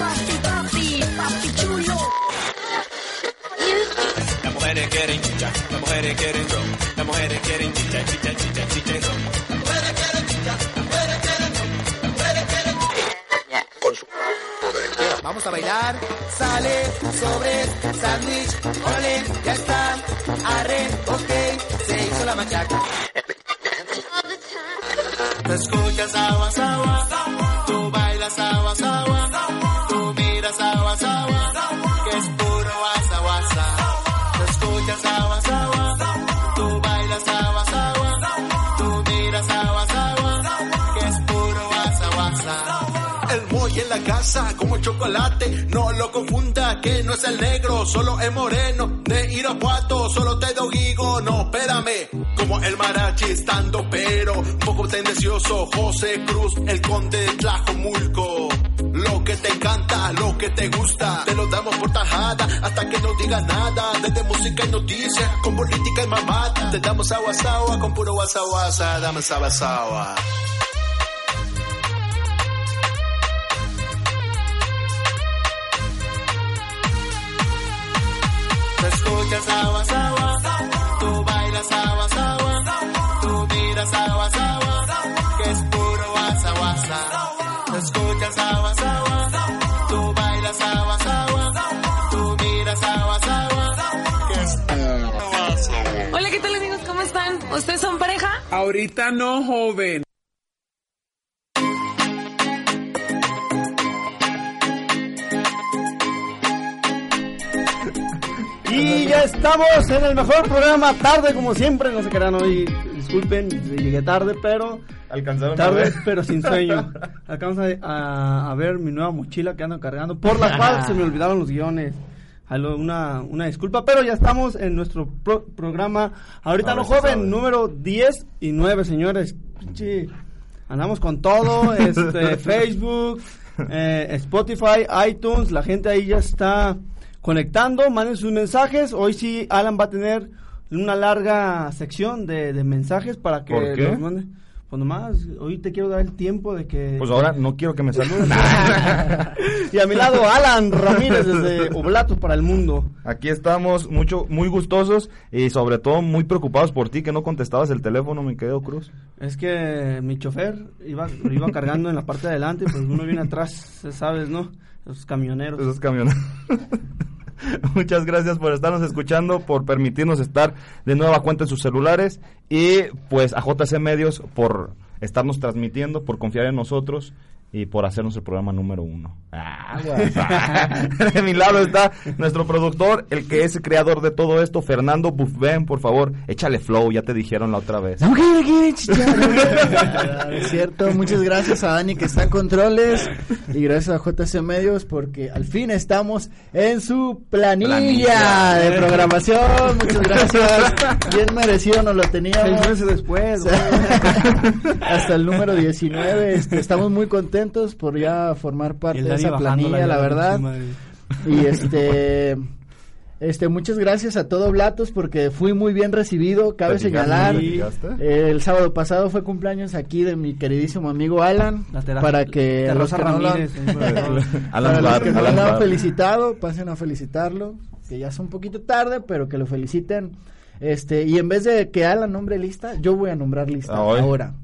Papi, papi, papi chulo. Las mujeres quieren chicha, las mujeres quieren ron, las mujeres quieren chicha, chicha, chicha, chicha y. Vamos a bailar, sale, sobre, sándwich, órale, ya está, arre, ok, se hizo la machaca. Tú escuchas agua, agua, tú bailas agua, agua, Como chocolate, no lo confunda que no es el negro, solo es moreno, de Irapuato, solo te digo, no, espérame, como el marachi estando pero, un poco tendencioso, José Cruz, el conde de Tlajomulco. Lo que te encanta, lo que te gusta, te lo damos por tajada hasta que no digas nada. Desde música y noticias, con política y mamata, te damos agua, con puro guasa, guasa, dame agua, escuchas agua, agua, tú bailas agua, agua, tú miras agua, agua, que es puro guasa, guasa. Tú escuchas agua, agua, tú bailas agua, agua, tú miras agua, agua, que es puro guasa, guasa. Hola, ¿qué tal amigos? ¿Cómo están? ¿Ustedes son pareja? Ahorita no, joven. Ya estamos en el mejor programa, tarde como siempre, no se crean hoy, disculpen, llegué tarde, pero Alcanzaron a tarde, ver. pero sin sueño. Acabamos a, a- a ver mi nueva mochila que ando cargando, por la cual se me olvidaron los guiones. Una, una disculpa, pero ya estamos en nuestro pro- programa. Ahorita A no joven, saben. número 10 y 9, señores. Pinche, andamos con todo, este, Facebook, eh, Spotify, iTunes, la gente ahí ya está conectando, manden sus mensajes. Hoy sí, Alan va a tener una larga sección de, de mensajes para que ¿Por qué? los mande. Pues nomás, hoy te quiero dar el tiempo de que... Pues ahora no quiero que me saluden. y a mi lado, Alan Ramírez desde Oblatos para el Mundo. Aquí estamos mucho, muy gustosos y sobre todo muy preocupados por ti que no contestabas el teléfono, mi querido Cruz. Es que mi chofer iba, lo iba cargando en la parte de adelante, pues uno viene atrás, sabes, ¿no? Los camioneros. Esos camiones. Muchas gracias por estarnos escuchando, por permitirnos estar de nueva cuenta en sus celulares y pues a JC Medios por estarnos transmitiendo, por confiar en nosotros y por hacernos el programa número uno. Ah, guau. de mi lado está nuestro productor, el que es el creador de todo esto, Fernando Buffben, por favor, échale flow, ya te dijeron la otra vez. No es cierto, muchas gracias a Dani que está en controles y gracias a JC Medios porque al fin estamos en su planilla, Planilla. de programación. Muchas gracias. Bien merecido nos lo teníamos. Seis meses después, Hasta el número 19. este, estamos muy contentos por ya formar parte de esa planilla, la verdad. Y este este muchas gracias a todo Blatos porque fui muy bien recibido, cabe señalar. El sábado pasado fue cumpleaños aquí de mi queridísimo amigo Alan para que a los que no lo han-. Alan para los no lo felicitado, pasen a felicitarlo, que ya es un poquito tarde, pero que lo feliciten. Este, y en vez de que Alan nombre lista, yo voy a nombrar lista Ah, ahora.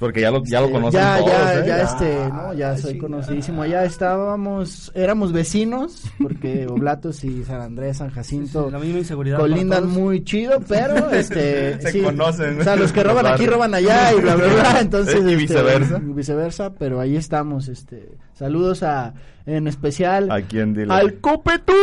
Porque ya lo, ya lo conocen ya, todos, ya, ¿eh? ya, este, no, ya soy conocidísimo. Ya estábamos, éramos vecinos, porque Oblatos y San Andrés, San Jacinto Sí, la misma inseguridad para colindan muy chido, pero este, Se sí. conocen. O sea, los que roban aquí roban allá y bla, bla, bla. Entonces, Y este, viceversa. y viceversa, pero ahí estamos, este, saludos a, en especial, ¿A quién dile? al copetudo,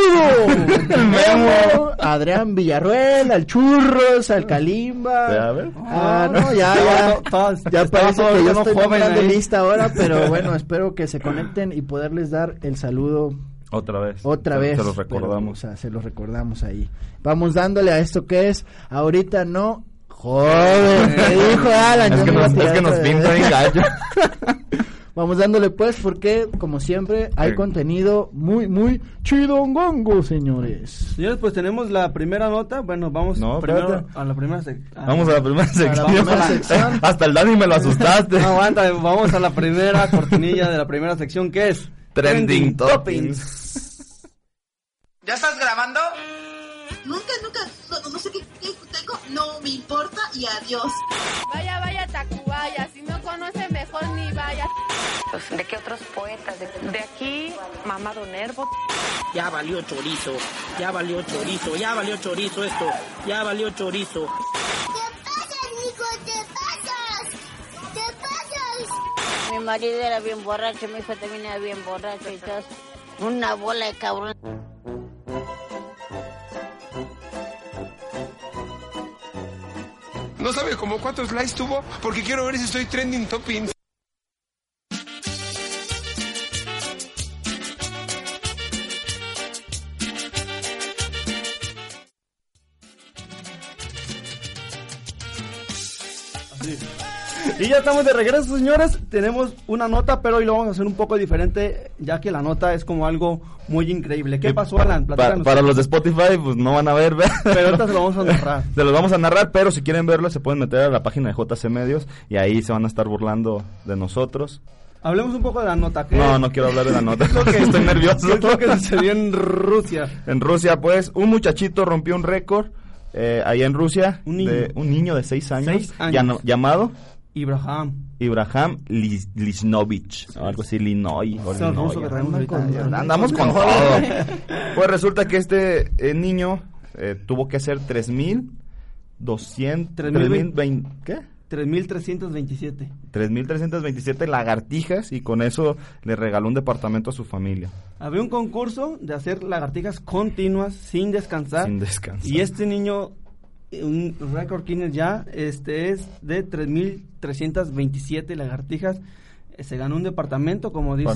Memo, a Adrián Villarruel, al Churros, al Kalimba. A ver. Ah, no, ya, ya. To- todas- Ya parece que yo estoy ahí. lista ahora, pero bueno, espero que se conecten y poderles dar el saludo Otra vez. otra Se- vez. Se los pero, recordamos. o sea, se los recordamos ahí. Vamos dándole a esto que es, ahorita no, joven, me dijo Alan. es, yo que nos, es que nos pinta bien gallo. Vamos dándole pues, porque como siempre hay Sí. contenido muy, muy chidongongo, señores. Señores, pues tenemos la primera nota. Bueno, vamos No, primero espérate. a la primera sección. Vamos a la primera sección. primera sección. Hasta el Dani me lo asustaste. No, aguanta, vamos a la primera cortinilla de la primera sección que es Trending Toppings. ¿Ya estás grabando? Nunca, nunca, no, no sé qué, qué tengo, no me importa y adiós. Vaya, vaya, Tacubaya, si no conoce mejor ni vaya. ¿De qué otros poetas? De, de aquí, Mamado Nervo. Ya valió chorizo, ya valió chorizo, ya valió chorizo esto, ya valió chorizo. Mi marido era bien borracho, mi hijo también era bien borracho y todo. Una bola de cabrón. No sabe como cuántos likes tuvo porque quiero ver si estoy trending toppings. Y ya estamos de regreso, señores. Tenemos una nota, pero hoy lo vamos a hacer un poco diferente, ya que la nota es como algo muy increíble. ¿Qué pasó, Alan? Pa- Platícanos. para los de Spotify, pues no van a ver, ¿verdad? Pero ahorita se lo vamos a narrar. Se los vamos a narrar, pero si quieren verlo, se pueden meter a la página de JC Medios y ahí se van a estar burlando de nosotros. Hablemos un poco de la nota. ¿qué- No, no quiero hablar de la nota. ¿Qué es lo que- Estoy nervioso. ¿Qué es lo que sucedió en Rusia? En Rusia, pues, un muchachito rompió un récord eh, allá en Rusia. Un niño. de- un niño de seis años, Seis años. llamado Ibrahim. Ibrahim Lis- Lisnovich, o algo así, Linoy. Andamos con todo. Pues resulta que este eh, niño eh, tuvo que hacer 3.200... 3.020 ¿Qué? 3.327. 3.327 lagartijas y con eso le regaló un departamento a su familia. Había un concurso de hacer lagartijas continuas sin descansar. Sin descansar. Y este niño, un récord Guinness ya, este es de 3.327 lagartijas. Eh, Se ganó un departamento, como dice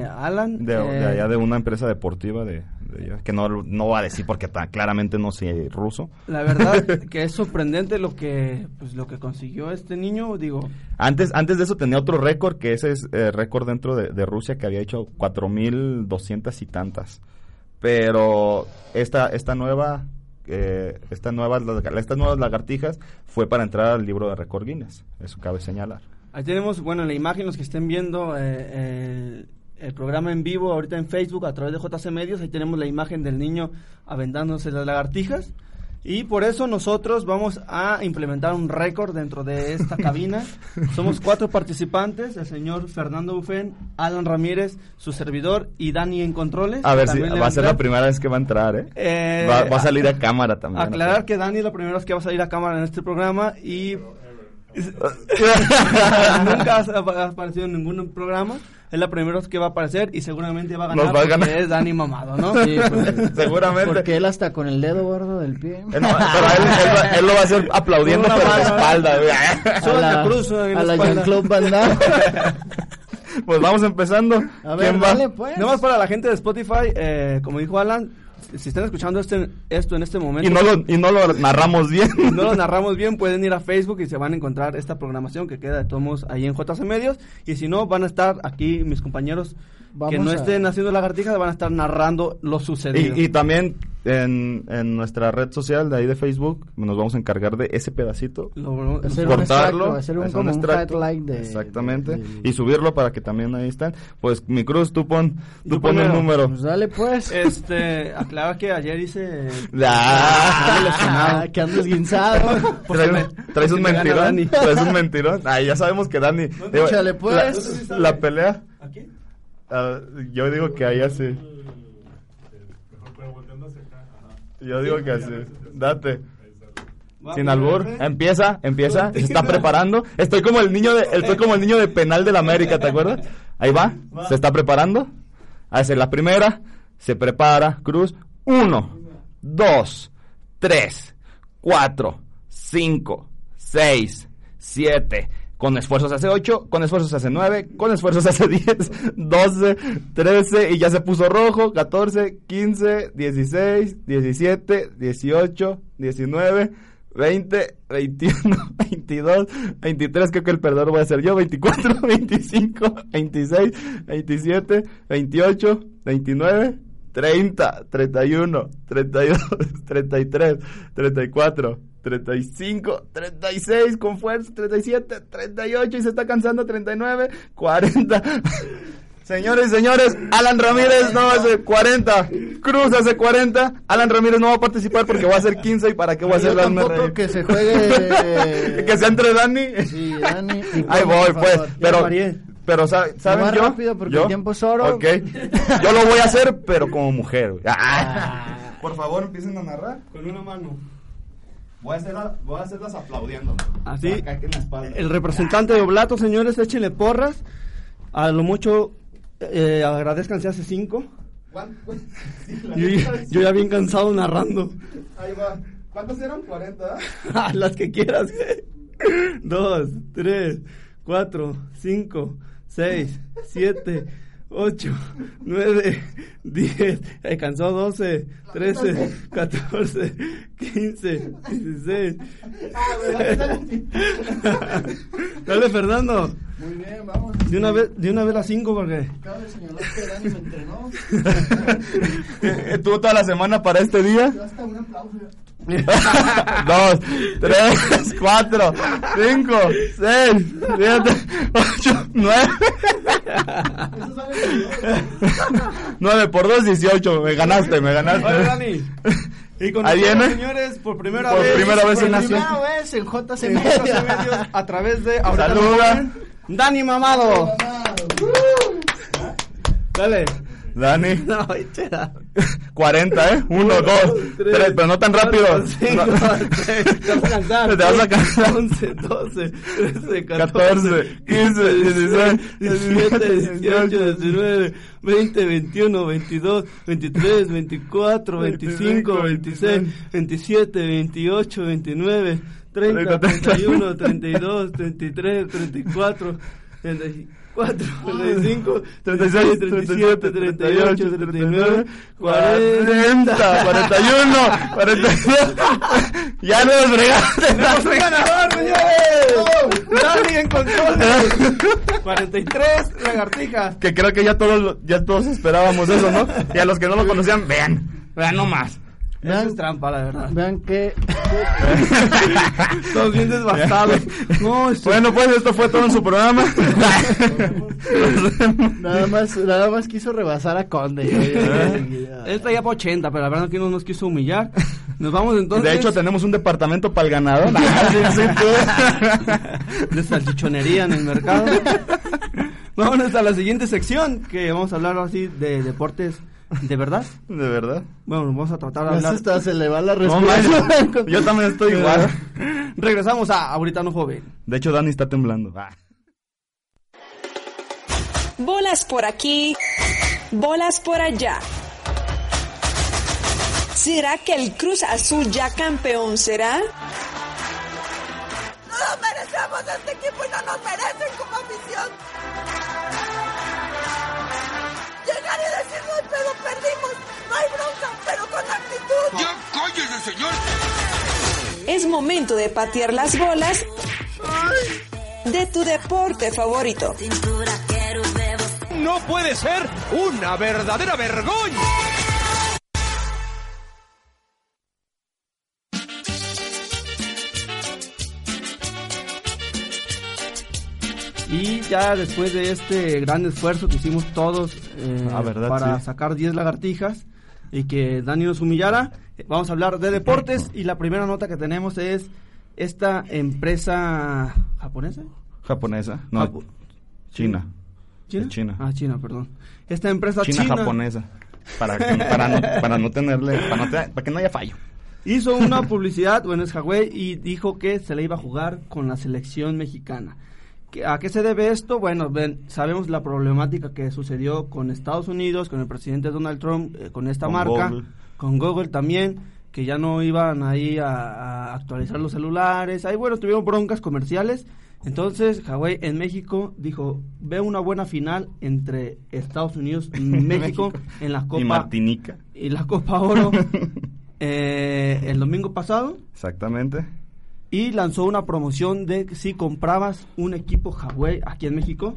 Bueno, Alan. De, de eh, allá de una empresa deportiva de, de allá, que no, no va a decir porque ta- claramente no sé ruso. La verdad que es sorprendente lo que pues lo que consiguió este niño, digo, Antes, antes de eso tenía otro récord, que ese es eh, récord dentro de, de Rusia, que había hecho 4.200 y tantas. Pero esta, esta nueva... eh, esta nuevas, estas nuevas lagartijas fue para entrar al libro de récord Guinness. Eso cabe señalar. Ahí tenemos, bueno, en la imagen, los que estén viendo eh, el, el programa en vivo ahorita en Facebook a través de JC Medios, ahí tenemos la imagen del niño aventándose las lagartijas. Y por eso nosotros vamos a implementar un récord dentro de esta cabina. Somos cuatro participantes, el señor Fernando Bufén, Alan Ramírez, su servidor y Dani en controles. A ver si va a ser la primera vez que va a entrar, ¿eh? Eh, va, va a salir a cámara también. Aclarar que Dani es la primera vez que va a salir a cámara en este programa y nunca ha aparecido en ningún programa. Es la primera vez que va a aparecer y seguramente va a ganar, Nos va a ganar. es Dani Mamado, ¿no? Sí, pues, Seguramente. Porque él hasta con el dedo gordo del pie. No, pero él, él va- él lo va a hacer aplaudiendo, de mano, espalda. Solo A la- en a la espalda. Jean-Claude Van Damme. Pues vamos empezando. A ver, ¿Quién va? dale, pues. Nada más para la gente de Spotify, eh, como dijo Alan, si están escuchando este, esto en este momento Y no, lo, y no lo narramos bien. no lo narramos bien, pueden ir a Facebook y se van a encontrar esta programación que queda de todos modos ahí en JC Medios. Y si no, van a estar aquí mis compañeros que no a- estén haciendo lagartijas, van a estar narrando lo sucedido. Y, y también en, en nuestra red social de ahí de Facebook nos vamos a encargar de ese pedacito, Lo- Hacer un cortarlo, extracto, hacer un, como un extracto, de... exactamente, de- y subirlo para que también ahí estén. Pues mi cruz, tú pon, tú pon el número. Pues dale pues. Este, aclara que ayer hice... Ah, Ah, que andas guinzado. Traes, traes un mentirón, Dani. traes un mentirón. Ay, ya sabemos que Dani. digo, échale, pues. La, la pelea. Ah, yo digo que ahí así. Yo digo que así. Date. Sin albur, empieza, empieza, se está preparando. Estoy como el niño de, estoy como el niño de penal de la América, ¿te acuerdas? Ahí va, se está preparando. Hace la primera, se prepara, cruz. Uno, dos, tres, cuatro, cinco, seis, siete. Con esfuerzos hace ocho, con esfuerzos hace nueve, con esfuerzos hace diez, doce, trece y ya se puso rojo, catorce, quince, dieciséis, diecisiete, dieciocho, diecinueve, veinte, veintiuno, veintidós, veintitrés, creo que el perdedor voy a ser yo, veinticuatro, veinticinco, veintiséis, veintisiete, veintiocho, veintinueve, treinta, treinta y uno, treinta y dos, treinta y tres, treinta y cuatro, treinta y cinco, treinta y seis, con fuerza, treinta y siete, treinta y ocho y se está cansando, treinta y nueve, cuarenta. Señores y señores, Alan Ramírez no hace 40, Cruz hace 40, Alan Ramírez no va a participar porque va a hacer 15 y para qué va a hacer las tampoco que se juegue... que sea entre Dani. Sí, Dani. Ahí voy, pues, pero pero sa- ¿saben Más yo? rápido porque Yo- el tiempo es oro. Ok. Yo lo voy a hacer pero como mujer. güey. Ah. Por favor, empiecen a narrar. Con una mano. Voy a, hacer voy a hacerlas aplaudiendo. Así. Acá, aquí en la espalda. El representante de Oblato, señores, échenle porras. A lo mucho, eh, agradezcanse hace cinco. Sí, la Yo, yo ya bien cansado narrando. Ahí va. ¿Cuántos eran? 40. Ah, Las que quieras. Dos, tres, cuatro, cinco, seis, siete, ocho, nueve, diez. Alcanzó doce, trece, catorce, quince, dieciséis. Dale, Fernando. Muy bien, vamos. De una vez, de una vez las cinco porque. Cabe señalar que Dani me entrenó. Estuvo toda la semana para este día. Yo hasta un aplauso. Dos, tres, cuatro, cinco, seis, siete, ocho, nueve. Nueve por dos, dieciocho. Me ganaste, me ganaste. Oye, Dani. Y con Ahí viene. señores, por primera Por vez. primera vez por en primera Nación. vez en JC en Media. JC Medios, a través de Saluda. Dani Mamado. Dale. Dani. No, chera. 40, ¿eh? Uno, dos, tres, pero no tan rápido. Cinco, seis, te vas a cansar. Te vas a cansar. 11, 12, 13, 14, 15, 16, 17, 18, 19, 20, 21, 22, 23, 24, 25, 26, 27, 28, 29, 30, 31, 32, 33, 34, 34, 35, 36, 37, 38, 39, 40, 41, 42. Ya nos fregaste. ¡Tenemos un ganador, señores! ¡Dani en control! 43, lagartija. Que creo que ya todos, ya todos esperábamos eso, ¿no? Y a los que no lo conocían, vean, vean nomás. Eso es trampa, la verdad. Vean que. Todos bien. No, esto- Bueno, pues esto fue todo en su programa. Nada más, nada más quiso rebasar a Conde. Él traía para 80, pero la verdad que no nos quiso humillar. Nos vamos entonces. De hecho, tenemos un departamento para el ganador. de salchichonería en el mercado. Vámonos a la siguiente sección, que vamos a hablar así de deportes de verdad. De verdad. Bueno, vamos a tratar de hablar. se, está, se le va la No, respuesta. man, yo también estoy igual. Regresamos a Ahorita no joven. De hecho, Dani está temblando. Ah. Bolas por aquí, bolas por allá. ¿Será que el Cruz Azul ya campeón será? No nos merecemos este equipo y no nos merecen como afición. Es momento de patear las bolas de tu deporte favorito. No puede ser una verdadera vergüenza. Y ya después de este gran esfuerzo que hicimos todos eh, ah, para sacar 10 lagartijas y que Dani nos humillara, vamos a hablar de deportes y la primera nota que tenemos es esta empresa japonesa. Japonesa. No, Japo- China. ¿China? China. Ah, China, perdón. Esta empresa China, china, japonesa. Para, que- para, no, para no tenerle, para, no te- para que no haya fallo. hizo una publicidad, bueno, es Huawei, y dijo que se le iba a jugar con la selección mexicana. ¿Qué- ¿A qué se debe esto? Bueno, ven, sabemos la problemática que sucedió con Estados Unidos, con el presidente Donald Trump, eh, con esta Con marca, Google. Con Google también, que ya no iban ahí a, a actualizar los celulares. Ahí, bueno, tuvieron broncas comerciales. Entonces, Huawei en México dijo, ve una buena final entre Estados Unidos y México en la Copa Y Martinica. y la Copa Oro eh, el domingo pasado Exactamente. y lanzó una promoción de si comprabas un equipo Huawei aquí en México,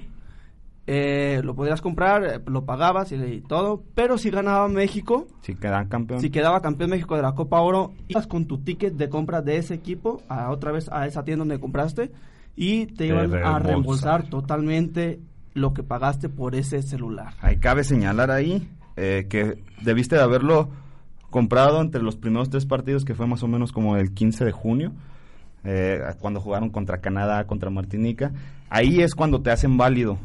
eh, lo podrías comprar, eh, lo pagabas y, y todo, pero si ganaba México, Si quedan campeón. si quedaba campeón México de la Copa Oro, ibas con tu ticket de compra de ese equipo a otra vez a esa tienda donde compraste y te Te iban a reembolsar totalmente lo que pagaste por ese celular. Ahí cabe señalar ahí eh, que debiste de haberlo comprado entre los primeros tres partidos, que fue más o menos como el 15 de junio, eh, cuando jugaron contra Canadá, contra Martinica. Ahí es cuando te hacen válido.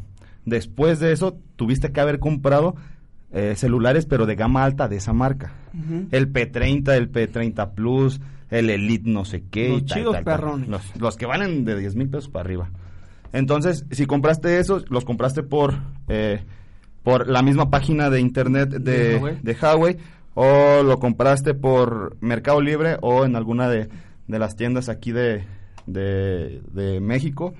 Después de eso, tuviste que haber comprado eh, celulares, pero de gama alta de esa marca. El P30, el P30 Plus, el Elite no sé qué. Los y tal, chidos tal, tal. perrones. Los, los que valen de 10 mil pesos para arriba. Entonces, si compraste esos, los compraste por, eh, por la misma página de internet De de, Huawei. de Huawei, o lo compraste por Mercado Libre o en alguna de, de las tiendas aquí de, de México,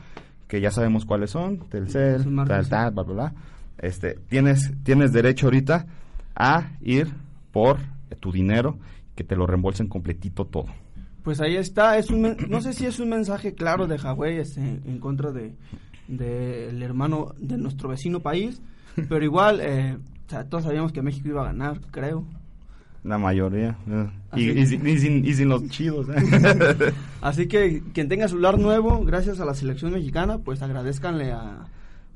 que ya sabemos cuáles son, Telcel, tal, tal, bla, bla, bla. Este, tienes, tienes derecho ahorita a ir por tu dinero, que te lo reembolsen completito todo. Pues ahí está, es un no sé si es un mensaje claro de Huawei este, en contra de del hermano de nuestro vecino país, pero igual, eh, o sea, todos sabíamos que México iba a ganar, creo. La mayoría. eh. Y, sin, y sin- y sin los chidos. eh. Así que quien tenga celular nuevo, gracias a la selección mexicana, pues agradezcanle a,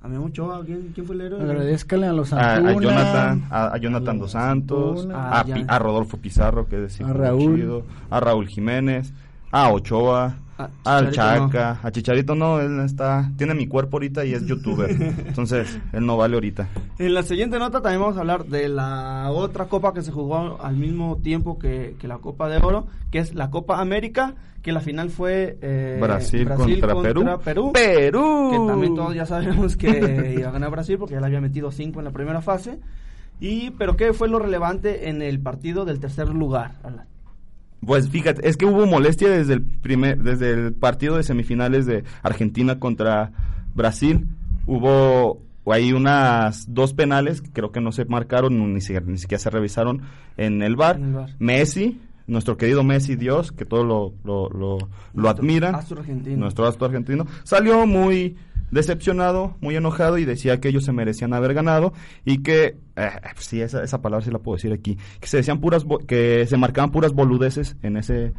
a Memo Ochoa, ¿quién, quién fue el héroe? Agradezcanle a los a, a Antuna, Jonathan, a, a Jonathan dos Santos, Antuna. a, Rodolfo Pizarro, que es hijo A Raúl. chido, a Raúl Jiménez, a Ochoa, Al Chicharito Chaca, a Chicharito no, él está, tiene mi cuerpo ahorita y es youtuber, entonces él no vale ahorita. En la siguiente nota también vamos a hablar de la otra copa que se jugó al mismo tiempo que, que la Copa de Oro, que es la Copa América, que la final fue eh, Brasil contra Perú. Perú. Perú. Que también todos ya sabemos que iba a ganar Brasil porque ya le había metido cinco en la primera fase. Y, pero ¿qué fue lo relevante en el partido del tercer lugar? Alan? Pues fíjate, es que hubo molestia desde el primer, desde el partido de semifinales de Argentina contra Brasil. Hubo ahí unas dos penales que creo que no se marcaron ni siquiera, ni siquiera se revisaron en el bar. En el VAR. Messi, nuestro querido Messi Dios, que todos lo, lo, lo, lo admiran. astro argentino. Nuestro astro argentino. Salió muy decepcionado, muy enojado y decía que ellos se merecían haber ganado y que, eh, pues sí, esa, esa palabra sí la puedo decir aquí, que se decían puras, que se marcaban puras boludeces en ese,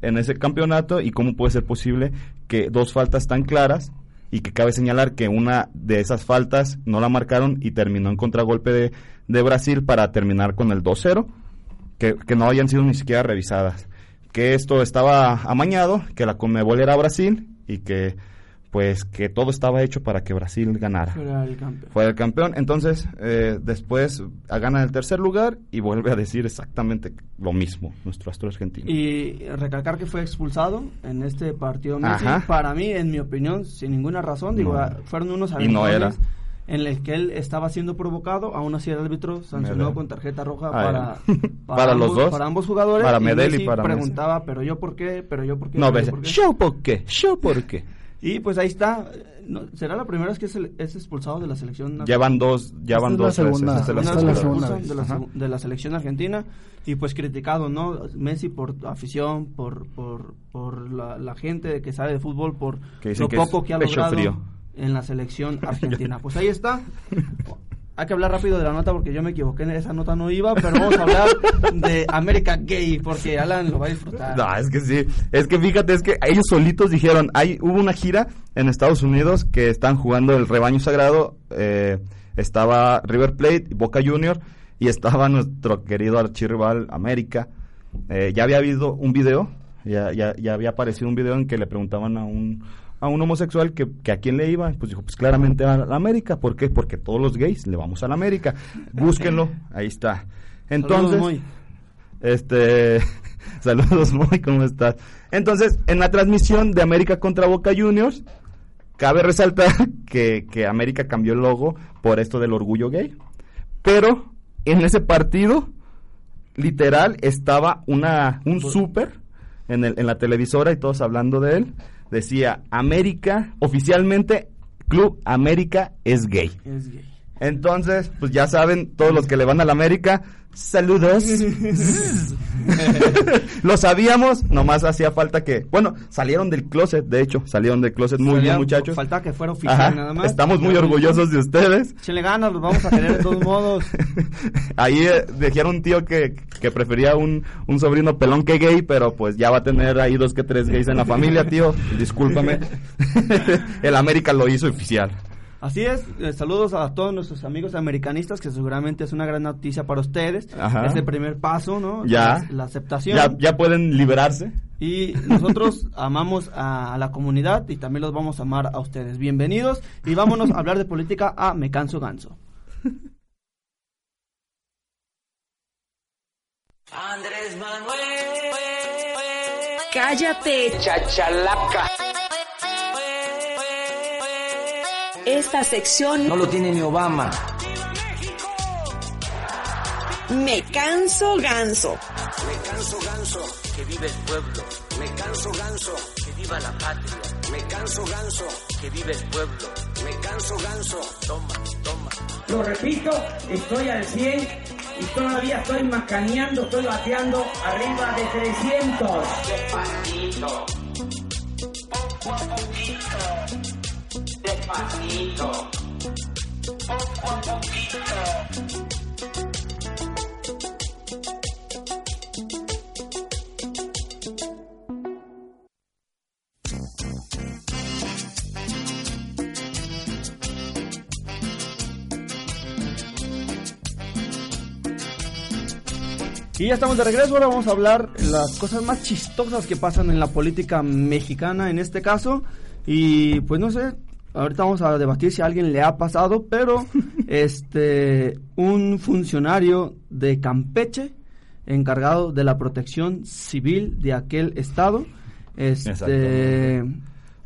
en ese campeonato y cómo puede ser posible que dos faltas tan claras y que cabe señalar que una de esas faltas no la marcaron y terminó en contragolpe de, de Brasil para terminar con el 2-0, que, que no hayan sido ni siquiera revisadas. Que esto estaba amañado, que la Conmebol era Brasil y que pues que todo estaba hecho para que Brasil ganara. Fuera el campeón. Fue el campeón, entonces eh, después a- gana el tercer lugar y vuelve a decir exactamente lo mismo nuestro astro argentino. Y recalcar que fue expulsado en este partido Messi. Para mí, en mi opinión, sin ninguna razón, digo, No. ah, fueron unos Y no era. aventones en el que él estaba siendo provocado, aún así el árbitro sancionó con tarjeta roja Ah, para. Para los ambos, dos. para ambos jugadores. Para Medel y Messi para Messi. preguntaba, pero yo por qué, pero yo por qué. no, yo por qué". ¿yo por qué? Y pues ahí está. No, ¿Será la primera vez que es, el- es expulsado de la selección? nacional? Llevan dos, ya van dos de la, selección argentina y pues criticado, ¿no? Messi por afición, por por, por la, la gente que sabe de fútbol, por lo poco que ha logrado frío. en la selección argentina. pues ahí está. hay que hablar rápido de la nota porque yo me equivoqué, en esa nota no iba, pero vamos a hablar de América Gay porque Alan lo va a disfrutar. No, es que sí. Es que fíjate, es que ellos solitos dijeron, hay, hubo una gira en Estados Unidos que están jugando el rebaño sagrado. eh, estaba River Plate, Boca Junior y estaba nuestro querido archirrival América. Eh, ya había habido un video, ya, ya, ya había aparecido un video en que le preguntaban a un a un homosexual que, que a quién le iba, pues dijo, pues claramente a la América. ¿Por qué? Porque todos los gays le vamos a la América. Búsquenlo, ahí está. Entonces, Saludos, Moy. este, saludos, Moy, ¿cómo estás? Entonces, en la transmisión de América contra Boca Juniors, cabe resaltar que, que América cambió el logo por esto del orgullo gay. Pero en ese partido, literal, estaba una, un súper en, el- en la televisora y todos hablando de él. Decía, América, oficialmente, Club América es gay. Es gay. Entonces, pues ya saben, todos los que le van a la América, saludos. Lo sabíamos, nomás hacía falta que, bueno, salieron del closet, de hecho, salieron del closet muy bien, muchachos. Falta que fuera oficial Ajá, nada más. Estamos muy orgullosos de ustedes. Échenle ganas, los vamos a querer de todos modos. Ahí eh, dijeron un tío que, que prefería un, un sobrino pelón que gay, pero pues ya va a tener ahí dos que tres gays en la familia, tío. Discúlpame. El América lo hizo oficial. Así es, eh, saludos a todos nuestros amigos americanistas, que seguramente es una gran noticia para ustedes. Ajá. Es el primer paso, ¿no? Ya. La, la aceptación. Ya, ya pueden liberarse. Y nosotros amamos a, a la comunidad y también los vamos a amar a ustedes. Bienvenidos y vámonos a hablar de política a Me Canso Ganso. Andrés Manuel. Cállate, chachalaca. Esta sección No lo tiene ni Obama. Me canso ganso. Me canso ganso, que vive el pueblo. Me canso ganso, que viva la patria. Me canso ganso, que vive el pueblo. Me canso ganso, toma, toma. Lo repito, estoy al 100 y todavía estoy macaneando, estoy bateando arriba de 300. Despacito, poco a poquito. Despacito, poco poquito. Y ya estamos de regreso, ahora vamos a hablar las cosas más chistosas que pasan en la política mexicana en este caso. Y pues no sé, ahorita vamos a debatir si a alguien le ha pasado, pero este un funcionario de Campeche encargado de la protección civil de aquel estado este.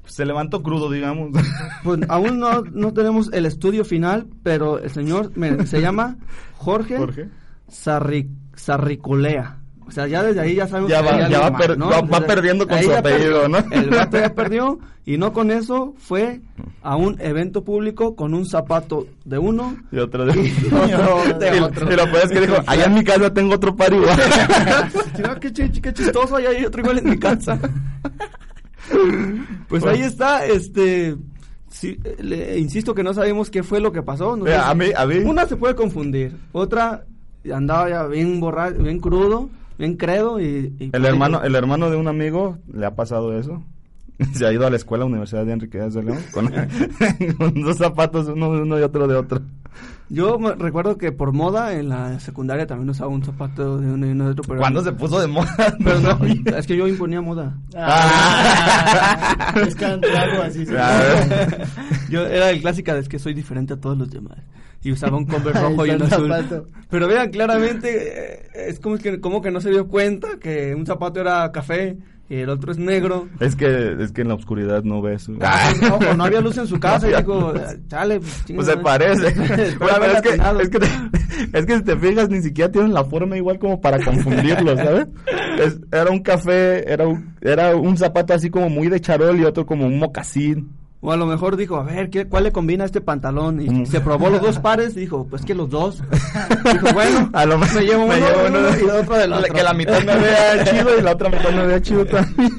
Se levantó crudo, digamos. pues aún no, no tenemos el estudio final, pero el señor me- se llama Jorge, Jorge. Sarri- Sarricolea. O sea, ya desde ahí ya sabemos Ya que va- ya va mal, per- ¿no? va- va perdiendo con su apellido. ¿no? El vato ya perdió y no con eso fue a un evento público con un zapato de uno Y otro de, y otro de otro. y lo peor es que dijo, allá en mi casa tengo otro par igual. Qué, chi- qué chistoso, ahí hay otro igual en mi casa. pues ahí está, este... sí, le insisto que no sabemos qué fue lo que pasó. no Mira, sé a si- mí- a mí- Una se puede confundir, otra andaba ya bien borracho, bien crudo, bien credo y... y- El hermano, el hermano de un amigo le ha pasado eso. Se ha ido a la escuela Universidad de Enrique de León con, con dos zapatos, uno de uno y otro de otro. Yo me recuerdo que por moda en la secundaria también usaba un zapato de uno y uno de otro. Pero ¿Cuándo se puso de moda? Pero no, es que yo imponía moda. Ah. es que algo así. sí. Yo era el clásica de es que soy diferente a todos los demás. Y usaba un Converse rojo y un azul. zapato. Pero vean, claramente eh, es como que, como que no se dio cuenta que un zapato era café y el otro es negro. Es que, es que en la oscuridad no ves. No, o no había luz en su casa y dijo, chale, pues, Pues se parece. Bueno, es, que, atinado. es, que te, es que si te fijas, ni siquiera tienen la forma igual como para confundirlos, ¿sabes? Es- era un café, era un, era un zapato así como muy de charol y otro como un mocasín. O a lo mejor dijo, a ver, ¿qué, ¿cuál le combina a este pantalón? Y se probó los dos pares y dijo, pues que los dos. dijo, bueno, A lo me llevo uno, me llevo uno uno y otro del otro. Que la mitad me vea chido y la otra mitad me vea chido también.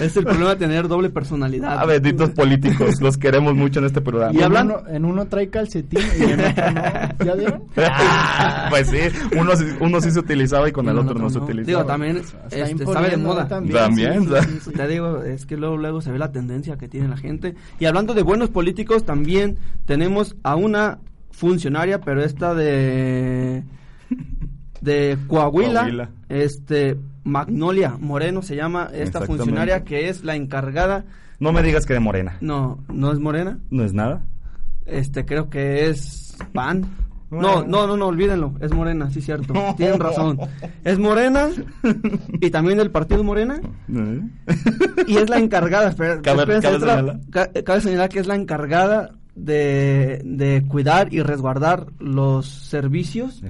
Es el problema de tener doble personalidad. Ah, benditos políticos, los queremos mucho en este programa. Y hablando, en uno trae calcetín y en otro no. ¿Ya vieron? Ah, pues sí, uno, sí- uno sí se utilizaba y con el otro no se utilizaba. Digo, también este, sabe de moda. también, También, sí, ¿sabes? sí, sí. Te digo, es que luego, luego se ve la tendencia que tiene la gente. Y hablando de buenos políticos, también tenemos a una funcionaria, pero esta de de Coahuila, Coahuila. este Magnolia Moreno se llama esta funcionaria que es la encargada. No me digas que de morena. No, no es Morena. ¿No es nada? Este creo que es PAN. No, no, no, no, olvídenlo, es Morena, sí cierto. Tienen razón. Es Morena y también del partido Morena ¿Eh? y es la encargada, espera, Cabe- señalar. ca- cabe señalar que es la encargada de, de cuidar y resguardar los servicios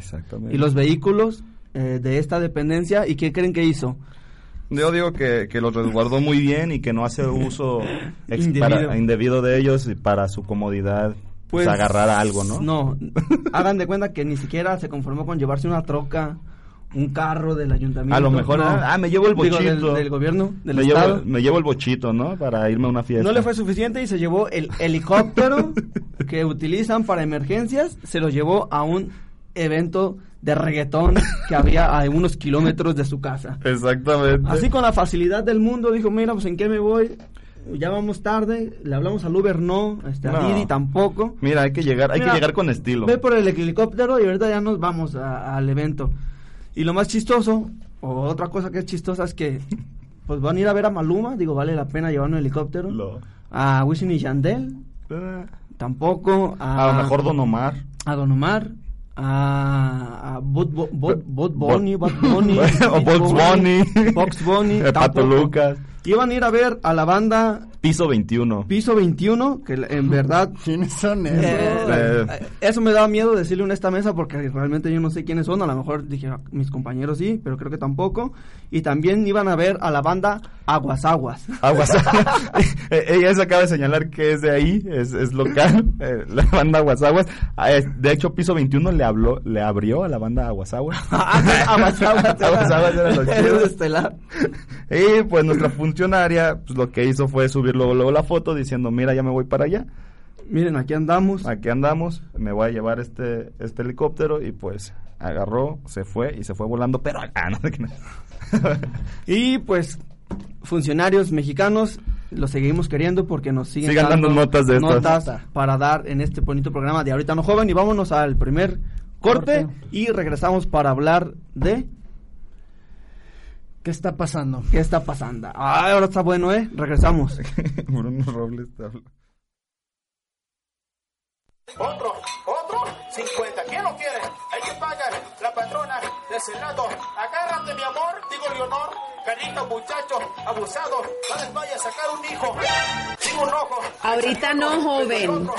y los vehículos eh, de esta dependencia. ¿Y qué creen que hizo? Yo digo que, que los resguardó muy bien y que no hace uso Indebido. para- indebido de ellos y para su comodidad pues, agarrar algo, ¿no? No, hagan de cuenta que ni siquiera se conformó con llevarse una troca, un carro del ayuntamiento. A lo mejor, no. ah, me llevo el Digo, bochito. del, del gobierno, del me, estado. llevo, me llevo el bochito, ¿no? Para irme a una fiesta. No le fue suficiente y se llevó el helicóptero que utilizan para emergencias, se lo llevó a un evento de reggaetón que había a unos kilómetros de su casa. Exactamente. Así con la facilidad del mundo dijo, mira, pues en qué me voy, ya vamos tarde, le hablamos al Uber, no, este, a No. Didi tampoco. Mira, hay que llegar, hay Mira, que llegar con estilo. Ve por el helicóptero y ahorita ya nos vamos a- al evento. Y lo más chistoso, o otra cosa que es chistosa es que pues van a ir a ver a Maluma, digo, vale la pena llevar un helicóptero. A Wisin y Yandel, Eh, tampoco. A, a lo mejor Don Omar. A Don Omar. A, a Bud, Bo- Bud- Bud Bunny, o Bugs Bunny. Bugs Bunny, Pato. Lucas. Iban a ir a ver a la banda Piso 21. Piso 21, que en verdad... ¿Quiénes son esos? Eh, eh, eso me daba miedo decirle en esta mesa porque realmente yo no sé quiénes son. A lo mejor dije, "Ah, mis compañeros sí, pero creo que tampoco. Y también iban a ver a la banda Aguas Aguas. Aguas. Eh, Ella se acaba de señalar que es de ahí, es, es local, eh, la banda Aguas Aguas. Ah, eh, De hecho, Piso 21 le habló, le abrió a la banda Aguas Aguas. Aguas Aguas. Aguas Aguas era lo Era chido. estelar. Y pues nuestra funcionaria, pues lo que hizo fue subir luego, luego la foto diciendo, mira, ya me voy para allá. Miren, aquí andamos. Aquí andamos, me voy a llevar este, este helicóptero y pues agarró, se fue y se fue volando, pero acá, no sé qué. Y pues funcionarios mexicanos los seguimos queriendo porque nos siguen Sigan dando notas de estas. notas para dar en este bonito programa de ahorita no joven y vámonos al primer corte, y regresamos para hablar de ¿Qué está pasando? qué está pasando. Ah, ahora está bueno, ¿eh? Regresamos. Bruno Robles te habla. Otro, otro, 50. ¿Quién lo quiere? Hay que pagar. La patrona del Senado. Agárrate, mi amor. Digo, Leonor. Carita, muchacho, abusado. No les vaya a sacar un hijo. Digo, un ojo. Ahorita no, joven.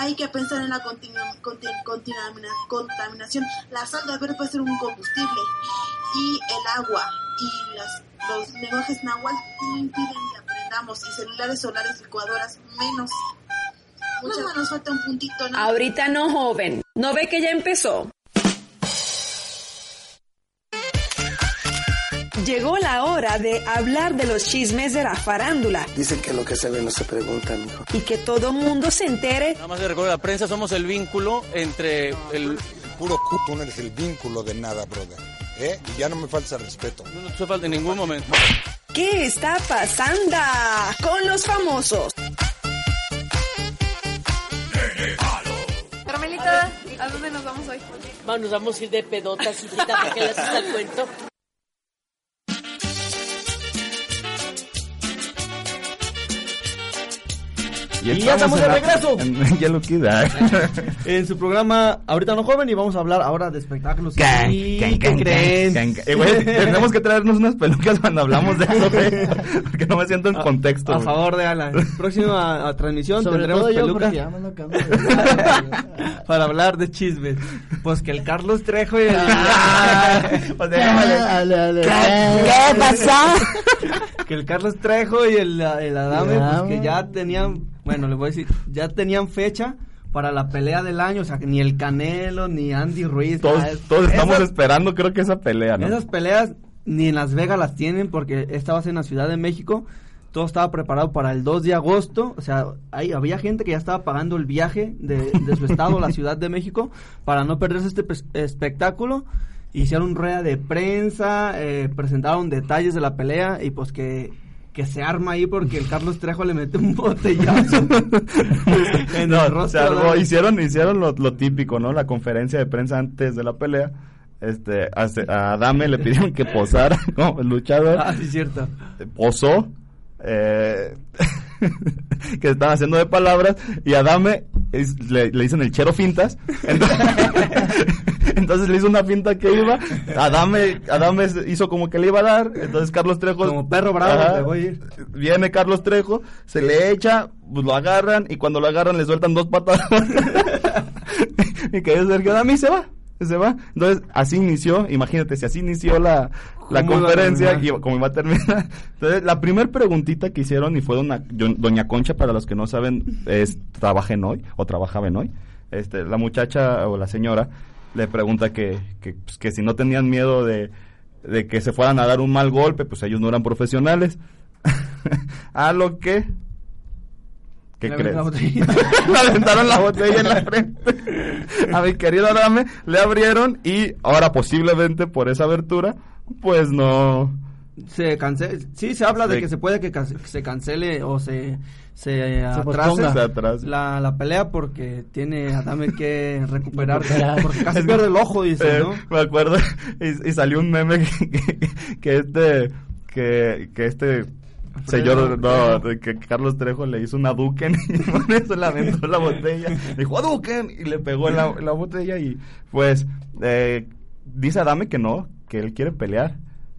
Hay que pensar en la continu- conti- contamina- contaminación. La sal de haber puede ser un combustible. Y el agua y las, los lenguajes náhuatl no impiden que aprendamos. Y celulares solares, licuadoras, menos. Mucho más nos falta un puntito, ¿no? Ahorita no, joven. ¿No ve que ya empezó? Llegó la hora de hablar de los chismes de la farándula Dicen que lo que se ve no se pregunta, mijo. y que todo mundo se entere Nada más le recuerdo a la prensa, somos el vínculo entre el... Puro c... Tú no eres el vínculo de nada, brother. ¿Eh? Y ya no me falta respeto. No te hace falta en ningún momento. qué está pasando con los famosos. Carmelita, ¿a dónde nos vamos hoy? Ma, nos vamos a ir de pedotas, hijita, ¿para qué le haces el cuento? Y ya estamos de la- regreso. En Yellow Kid. ay. En su programa Ahorita No Joven y vamos a hablar ahora de espectáculos. Can, ¿Y can, qué creen? Eh, güey, tenemos que traernos unas pelucas cuando hablamos de eso, güey, porque no me siento en contexto. A güey. favor de Alan. Próxima a transmisión Sobre tendremos todo yo, pelucas ya lo para hablar de chismes. Pues que el Carlos Trejo y el... Pues déjame- Dale, dale. ¿Qué pasó? que el Carlos Trejo y el, el Adame, pues que ya tenían, bueno, le voy a decir, ya tenían fecha para la pelea del año, o sea, ni el Canelo, ni Andy Ruiz. Todos, nada. todos estamos Esas- esperando, creo que esa pelea, ¿no? Esas peleas ni en Las Vegas las tienen porque esta va a ser en la Ciudad de México. Todo estaba preparado para el 2 de agosto. O sea, ahí había gente que ya estaba pagando el viaje de, de su estado a la Ciudad de México para no perderse este espectáculo. Hicieron rueda de prensa, eh, presentaron detalles de la pelea y pues que, que se arma ahí porque el Carlos Trejo le mete un botellazo. en No, el rostro se armó, hicieron, hicieron lo, lo típico, ¿no? La conferencia de prensa antes de la pelea. Este, a, a Adame le pidieron que posara como luchador. Ah, sí, cierto. Posó. Eh, que estaban haciendo de palabras. Y Adame es- le, le dicen el chero fintas. Entonces, entonces le hizo una finta que iba. Adame, Adame hizo como que le iba a dar. Entonces Carlos Trejo. Como perro bravo, Ajá. te voy a ir. Viene Carlos Trejo, se le echa, pues lo agarran y cuando lo agarran le sueltan dos patadas. y que Sergio Adame y se va. Se va. Entonces, así inició, imagínate, si así inició la, la ¿Cómo iba a conferencia y cómo iba a terminar. Entonces, la primera preguntita que hicieron y fue yo- Doña Concha, para los que no saben, es trabaja en hoy o trabajaba en hoy. Este, la muchacha o la señora le pregunta que, que, pues, que si no tenían miedo de, de que se fueran a dar un mal golpe, pues ellos no eran profesionales. a lo que ¿Qué crees? aventaron la botella en la frente. A mi querido Adame le abrieron y ahora posiblemente por esa abertura, pues no. Se cancele, sí se habla de que se puede que, se cancele o se se, atrase posponga. Se atrase. La, la pelea porque tiene Adame que recuperar Recuperar. porque casi pierde el ojo dice Eh, ¿no? Me acuerdo y, y salió un meme que, que, que este que, que este señor no, que Carlos Trejo le hizo una Duken y por eso le aventó la botella dijo Duken y le pegó en la, la botella y pues eh, dice Adame que no que él quiere pelear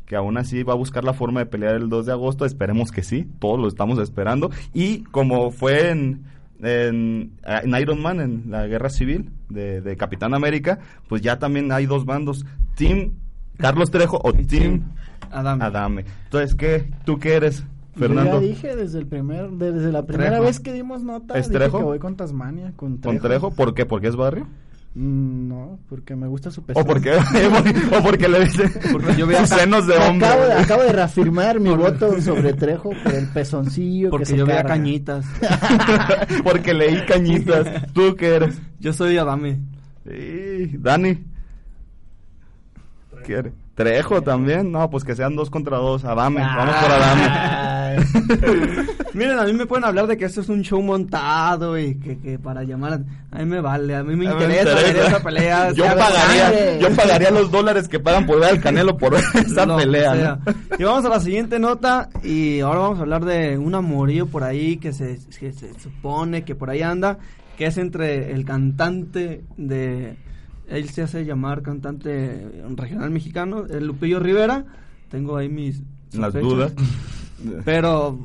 que aún así va a buscar la forma de pelear el 2 de agosto esperemos que sí todos lo estamos esperando y como fue en en, en Iron Man, en la guerra civil de, de Capitán América, pues ya también hay dos bandos, Team Carlos Trejo o Team Adame. Adame. Entonces, ¿qué? ¿Tú qué eres, Yo Fernando? ya dije desde el primer, de- desde la primera Trejo. vez que dimos nota, ¿Es dije Trejo? que voy con Tasmania, con Trejo. ¿Con Trejo? ¿Por qué? ¿Porque es barrio? Mm, No, porque me gusta su pezón. ¿O porque, o porque le dicen yo veo senos de hombre? Acabo de, acabo de reafirmar mi voto sobre Trejo por el pezoncillo porque que se yo cañitas porque leí cañitas. ¿Tú qué eres? yo soy Adame Sí, Dani. ¿Quiere? Trejo también. No, pues que sean dos contra dos. Adame. Vamos por Adame. Miren, a mí me pueden hablar de que esto es un show montado y que, que para llamar a... A mí me vale, a mí me A mí me interesa, ver interesa. esa pelea. Yo pagaría, yo pagaría los dólares que pagan por ver al Canelo por ver esa Lo pelea. Y vamos a la siguiente nota y ahora vamos a hablar de un amorío por ahí que se, que se supone que por ahí anda, que es entre el cantante de... Él se hace llamar cantante regional mexicano, el Lupillo Rivera. Tengo ahí mis... Las dudas. Pero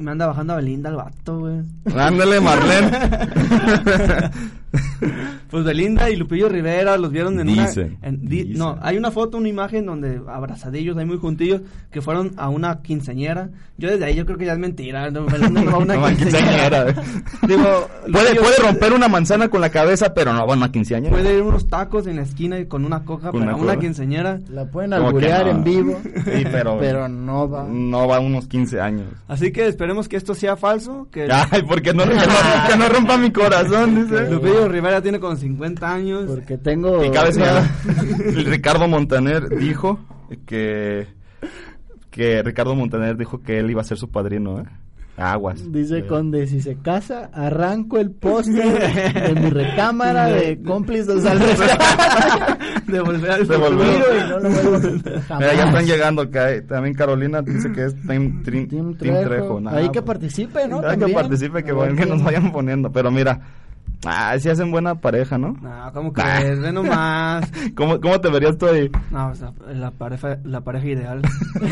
me anda bajando a Belinda el vato, güey. Ándale, Marlene. pues Belinda y Lupillo Rivera los vieron en Dicen, una... en- di- dicen. No, hay una foto, una imagen donde abrazadillos, ahí muy juntillos, que fueron a una quinceañera. Yo desde ahí yo creo que ya es mentira. no, Belinda no va a una No quinceañera. quinceañera. Digo, Puede, Lupillo- puede romper una manzana con la cabeza, pero no va a una quinceañera. Puede ir unos tacos en la esquina y con una coca Con para una una quinceañera. La pueden alburear no. en vivo, Sí, pero, pero no va. no va a unos 15 años. Así que esperemos que esto sea falso. Que Ay, porque no, que no, que no rompa mi corazón, dice. Lupillo Rivera tiene como 50 años. Porque tengo... Y cabe señalar, el Ricardo Montaner dijo que que Ricardo Montaner dijo que él iba a ser su padrino, ¿eh? Aguas. Dice Conde, si se casa, arranco el póster de mi recámara de cómplices al rescate. De volver al y no lo vuelvo. Mira, ya están llegando acá. eh, También Carolina dice que es Team, Team, Team Trejo. Trejo. Nah, Ahí que participe, ¿no? hay que participe, que, que nos vayan poniendo. Pero mira, ah, sí hacen buena pareja, ¿no? No, ¿cómo crees? Ve nomás. ¿Cómo, ¿Cómo te verías tú ahí? No, o sea, la pareja, la pareja ideal.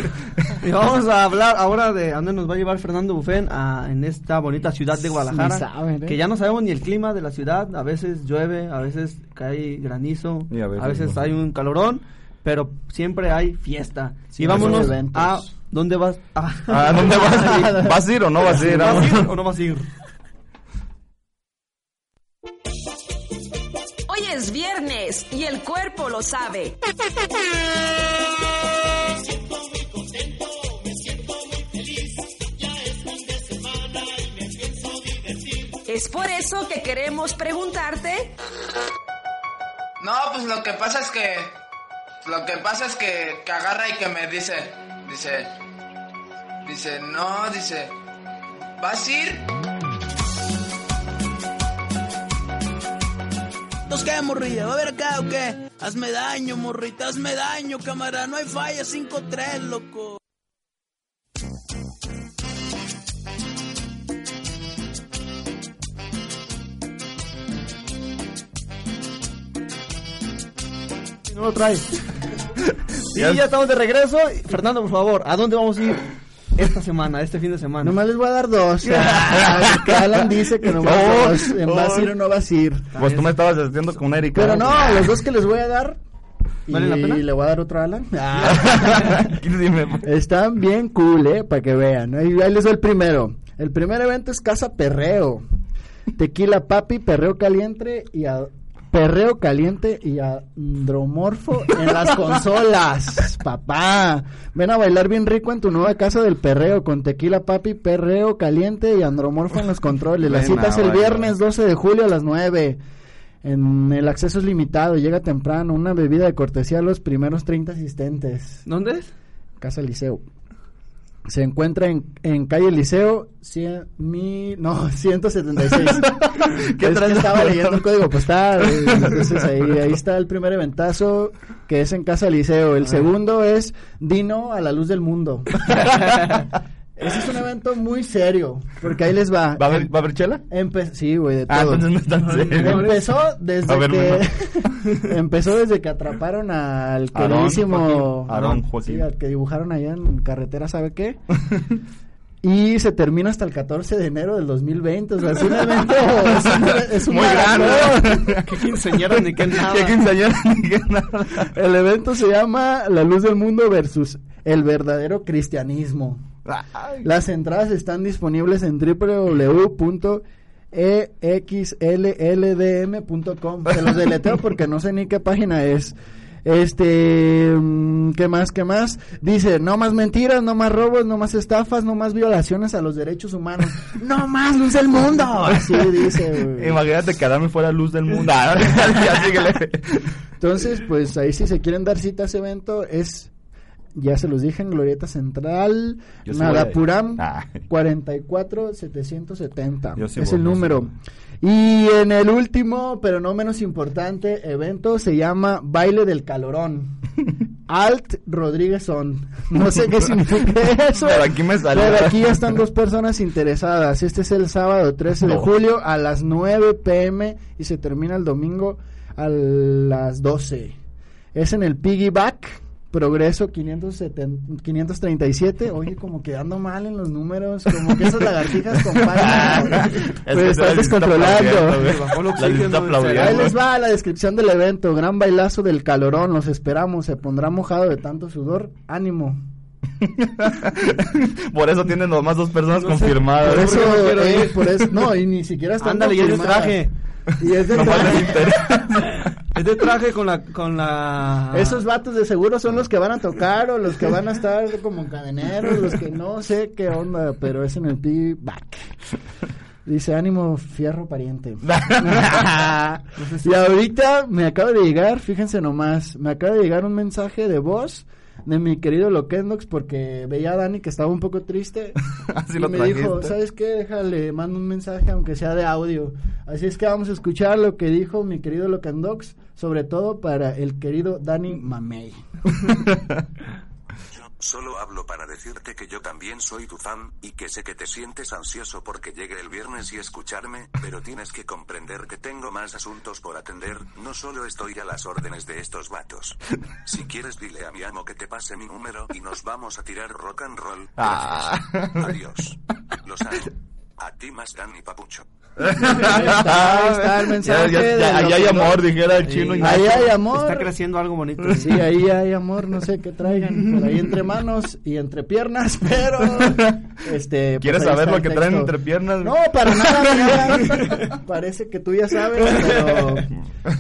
y vamos a hablar ahora de a dónde nos va a llevar Fernando Bufén a, en esta bonita ciudad de Guadalajara. Saben, ¿eh? Que ya no sabemos ni el clima de la ciudad. A veces llueve, a veces cae granizo, a a veces hay un calorón, pero siempre hay fiesta. Sí, y vámonos a dónde vas. ¿A dónde vas? ¿Vas a ir o no vas a ir? ¿Vas a ir o no vas a ir? Hoy es viernes y el cuerpo lo sabe. Es por eso que queremos preguntarte No, pues lo que pasa es que. Lo que pasa es que, que agarra y que me dice. Dice. Dice, no, dice. ¿Vas a ir? ¿Nos qué, morrilla? ¿Va a ver acá o qué? Hazme daño, morrita, hazme daño, cámara. No hay falla, 5-3, loco. No lo trae. y ya estamos de regreso. Fernando, por favor, ¿a dónde vamos a ir esta semana, este fin de semana? Nomás les voy a dar dos. Ah, que Alan dice que nomás Oh, dos. En vas a ir o no vas a ir. Pues tú me estabas haciendo con Erika. Pero no, los dos que les voy a dar. Y ¿Vale la pena? le voy a dar otro a Alan. Están bien cool, ¿eh? Para que vean. Ahí, ahí les doy el primero. El primer evento es Casa Perreo. Tequila Papi, Perreo Caliente y a- Perreo Caliente y Andromorfo en las consolas. Papá, ven a bailar bien rico en tu nueva casa del perreo con Tequila Papi, Perreo Caliente y Andromorfo en los controles. La cita es el viernes 12 de julio a las 9. En el acceso es limitado, llega temprano, una bebida de cortesía a los primeros 30 asistentes. ¿Dónde es? Casa Liceo. Se encuentra en, en calle Liceo, cien, mil, no, 176. ¿Qué es que estaba leyendo el código postal. Entonces ahí, ahí está el primer eventazo que es en Casa Liceo. El segundo es Dino a la luz del mundo. Ese es un evento muy serio, porque ahí les va. ¿Va a haber, ¿va a haber chela? Empe- sí, güey, de Ah, todo. entonces no es tan serio. Empezó desde ver, que empezó desde que atraparon al queridísimo Joaquín. Aarón, Joaquín. sí, al que dibujaron allá en carretera, ¿sabe qué? Y se termina hasta el 14 de enero del 2020. O sea, es un evento. Es un, es un Muy grande. ¿Qué quinceañera ni qué nada? ¿Qué quinceañera ni qué nada? El evento se llama La Luz del Mundo versus el verdadero cristianismo. Las entradas están disponibles en E www.exlldm.com. Se los deleteo porque no sé ni qué página es. Este, mm, ¿qué más? ¿Qué más? Dice, no más mentiras, no más robos, no más estafas, no más violaciones a los derechos humanos. no más luz del mundo. Así dice, güey. Imagínate que Adán fuera luz del mundo. Ah. Entonces, pues ahí si se quieren dar cita a ese evento es, ya se los dije, en Glorieta Central, Yo. Nadapuram, Ah. 44770. Yo sí es voy, el sí número. Y en el último, pero no menos importante, evento se llama Baile del Calorón. Alt Rodríguez Son. No sé qué significa eso. Pero aquí me. Pero aquí ya están dos personas interesadas. Este es el sábado 13 de julio a las 9 pm y se termina el domingo a las 12. Es en el Piggyback. Progreso 570 537. Oye, como quedando mal en los números. Como que esas lagartijas, compadre. Es pues que estás descontrolando. Ahí les va la descripción del evento. Gran bailazo del calorón. Los esperamos. Se pondrá mojado de tanto sudor. Ánimo. Por eso tienen nomás dos personas No sé, confirmadas. Por eso, ¿Por qué no eh, por eso- no, y ni siquiera están Ándale, y es de confirmadas. traje. Y es de Nomás les traje. Es de traje con la, con la... Esos vatos de seguro son los que van a tocar o los que van a estar como cadeneros, los que no sé qué onda, pero es en el P-Back. Dice ánimo fierro pariente. y ahorita me acaba de llegar, fíjense nomás, me acaba de llegar un mensaje de voz de mi querido Loquendox porque veía a Dani que estaba un poco triste Así y lo me dijo. ¿sabes qué? Déjale, mando un mensaje aunque sea de audio. Así es que vamos a escuchar lo que dijo mi querido Loquendox, sobre todo para el querido Dani Mamey. Solo hablo para decirte que yo también soy tu fan, y que sé que te sientes ansioso porque llegue el viernes y escucharme, pero tienes que comprender que tengo más asuntos por atender, no solo estoy a las órdenes de estos vatos. Si quieres dile a mi amo que te pase mi número y nos vamos a tirar rock and roll. Ah. Adiós. Los amo. A ti más Dan y Papucho. Ahí está, ahí está el mensaje. Ya, ya, ya, ahí hay amor, dijera el chino. Sí. Ahí hay amor. Está creciendo algo bonito. Sí, ahí hay amor, no sé qué traigan por ahí entre manos y entre piernas, pero este ¿Quieres pues ahí saber lo que traen entre piernas? No, para nada, mira, parece que tú ya sabes, pero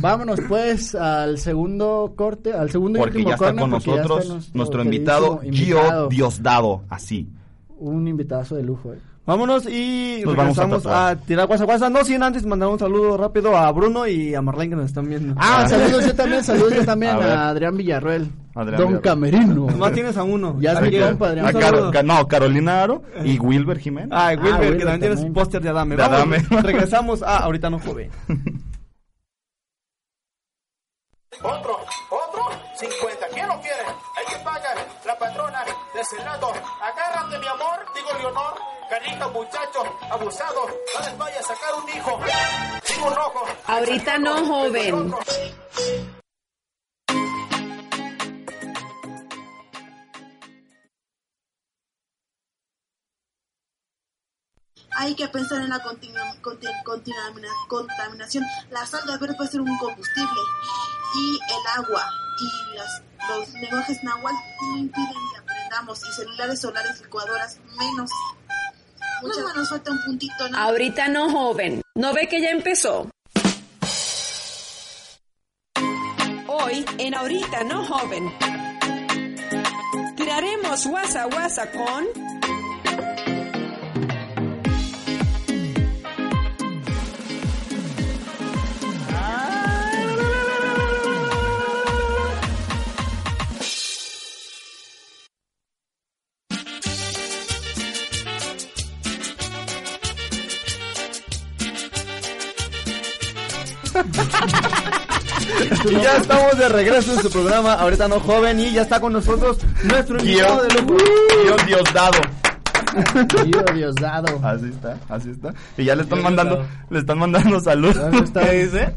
vámonos pues al segundo corte, al segundo y Porque último ya está con nosotros nuestro invitado, Gio Diosdado, así. Un invitazo de lujo, eh. Vámonos y Nos vamos a regresamos a, tirar guasa guasa. No sin antes mandar un saludo rápido a Bruno y a Marlene que nos están viendo. Ah, saludos yo también, saludos yo también A. Adrián Villarruel. Adrián Don. Camerino. Nomás tienes a uno. Ya que- compa, Adrián. A no, Carolina Aro y Wilber Jiménez. Ah, Wilber, Ah, que Wilber también tienes también. póster de Adame. De Vamos, Adame. regresamos a Ahorita no joven. Otro, otro, 50. ¿Quién lo quiere? Hay que pagar. La patrona de Senado. Agárrate, mi amor, digo Leonor. Carita, muchacho, abusado. No les vaya a sacar un hijo. Digo rojo. Ahorita no, joven. Hay que pensar en la contaminación. La sal de ver puede ser un combustible. Y el agua y las, los lenguajes náhuatl no impiden Y celulares solares, licuadoras, menos. Muchas más nos falta un puntito. ¿no? Ahorita no, joven. ¿No ve que ya empezó? Hoy, en Ahorita no, joven. Tiraremos guasa guasa con... ya estamos de regreso en su programa Ahorita no joven y ya está con nosotros nuestro invitado de lujo. Gio Diosdado. Diosdado. Así está, así está. Y ya le están mandando, le están mandando saludos. ¿Qué dice?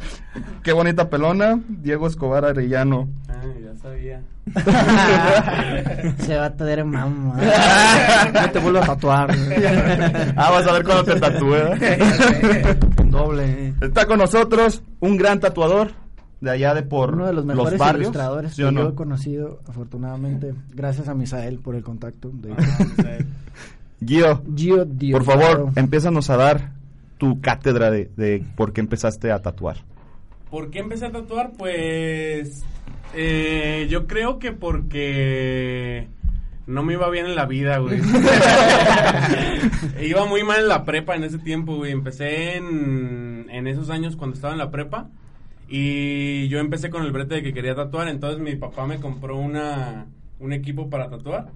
Qué bonita pelona, Diego Escobar Arellano. Ay, ya sabía. Se va a tener mamá. No te vuelvo a tatuar. Ah, vas a ver cuando te tatúe. ¿eh? Doble. Está con nosotros un gran tatuador de allá de por Uno de los mejores barrios. ilustradores ¿sí que no? yo he conocido, afortunadamente, gracias a Misael por el contacto. De... Gio, Gio por favor, empézanos a dar tu cátedra de, de por qué empezaste a tatuar. ¿Por qué empecé a tatuar? Pues eh, yo creo que porque no me iba bien en la vida, güey. iba muy mal en la prepa en ese tiempo, güey. Empecé en, en esos años cuando estaba en la prepa y yo empecé con el brete de que quería tatuar, entonces mi papá me compró una un equipo para tatuar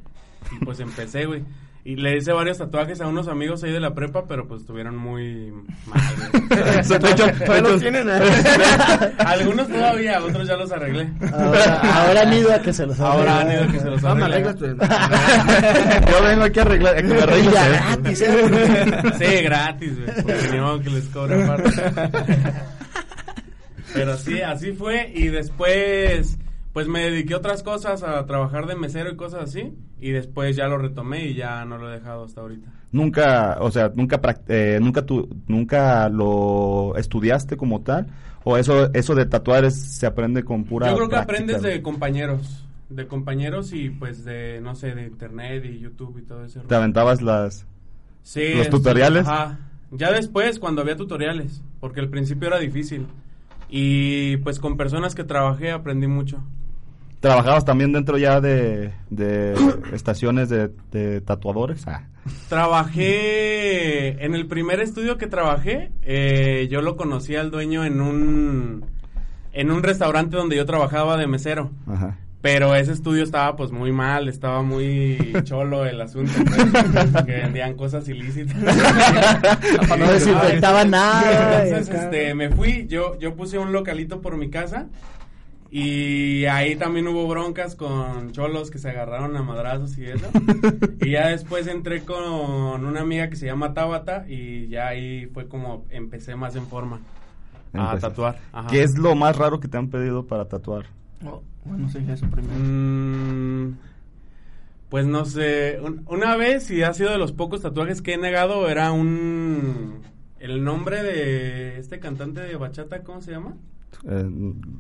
y pues empecé, güey. Y le hice varios tatuajes a unos amigos ahí de la prepa, pero pues estuvieron muy mal, Todavía los tienen, ¿eh? Algunos todavía, otros ya los arreglé. Ahora, ahora han ido a que se los Ahora han arregle. ido que se los arregle. Yo vengo aquí a arreglar, a que gratis, ¿eh? Sí, gratis, güey. Porque ni modo que les cobre aparte. Pero sí, así fue. Y después, pues me dediqué a otras cosas, a trabajar de mesero y cosas así. Y después ya lo retomé y ya no lo he dejado hasta ahorita. Nunca, o sea, nunca, eh, nunca, tu, nunca lo estudiaste como tal, o eso, eso de tatuar es- se aprende con pura. Yo creo que práctica, aprendes de compañeros. De compañeros y pues de, no sé, de internet y YouTube y todo eso. Te aventabas las, Sí, los sí, tutoriales. ajá. Ya después, cuando había tutoriales, porque al principio era difícil. Y pues con personas que trabajé aprendí mucho. Trabajabas también dentro ya de, de estaciones de, de tatuadores. Ah. Trabajé en el primer estudio que trabajé, eh, yo lo conocí al dueño en un en un restaurante donde yo trabajaba de mesero. Ajá. Pero ese estudio estaba pues muy mal, estaba muy cholo el asunto, pues, que vendían cosas ilícitas. No desinfectaba nada, Entonces, este, me fui, yo, yo puse un localito por mi casa y ahí también hubo broncas con cholos que se agarraron a madrazos y eso. y ya después entré con una amiga que se llama Tabata y ya ahí fue como empecé más en forma a tatuar. Ajá. ¿Qué es lo más raro que te han pedido para tatuar? Oh, bueno, sí, eso primero. Mm, pues no sé, un- una vez y ha sido de los pocos tatuajes que he negado era un el nombre de este cantante de bachata, ¿cómo se llama? Eh,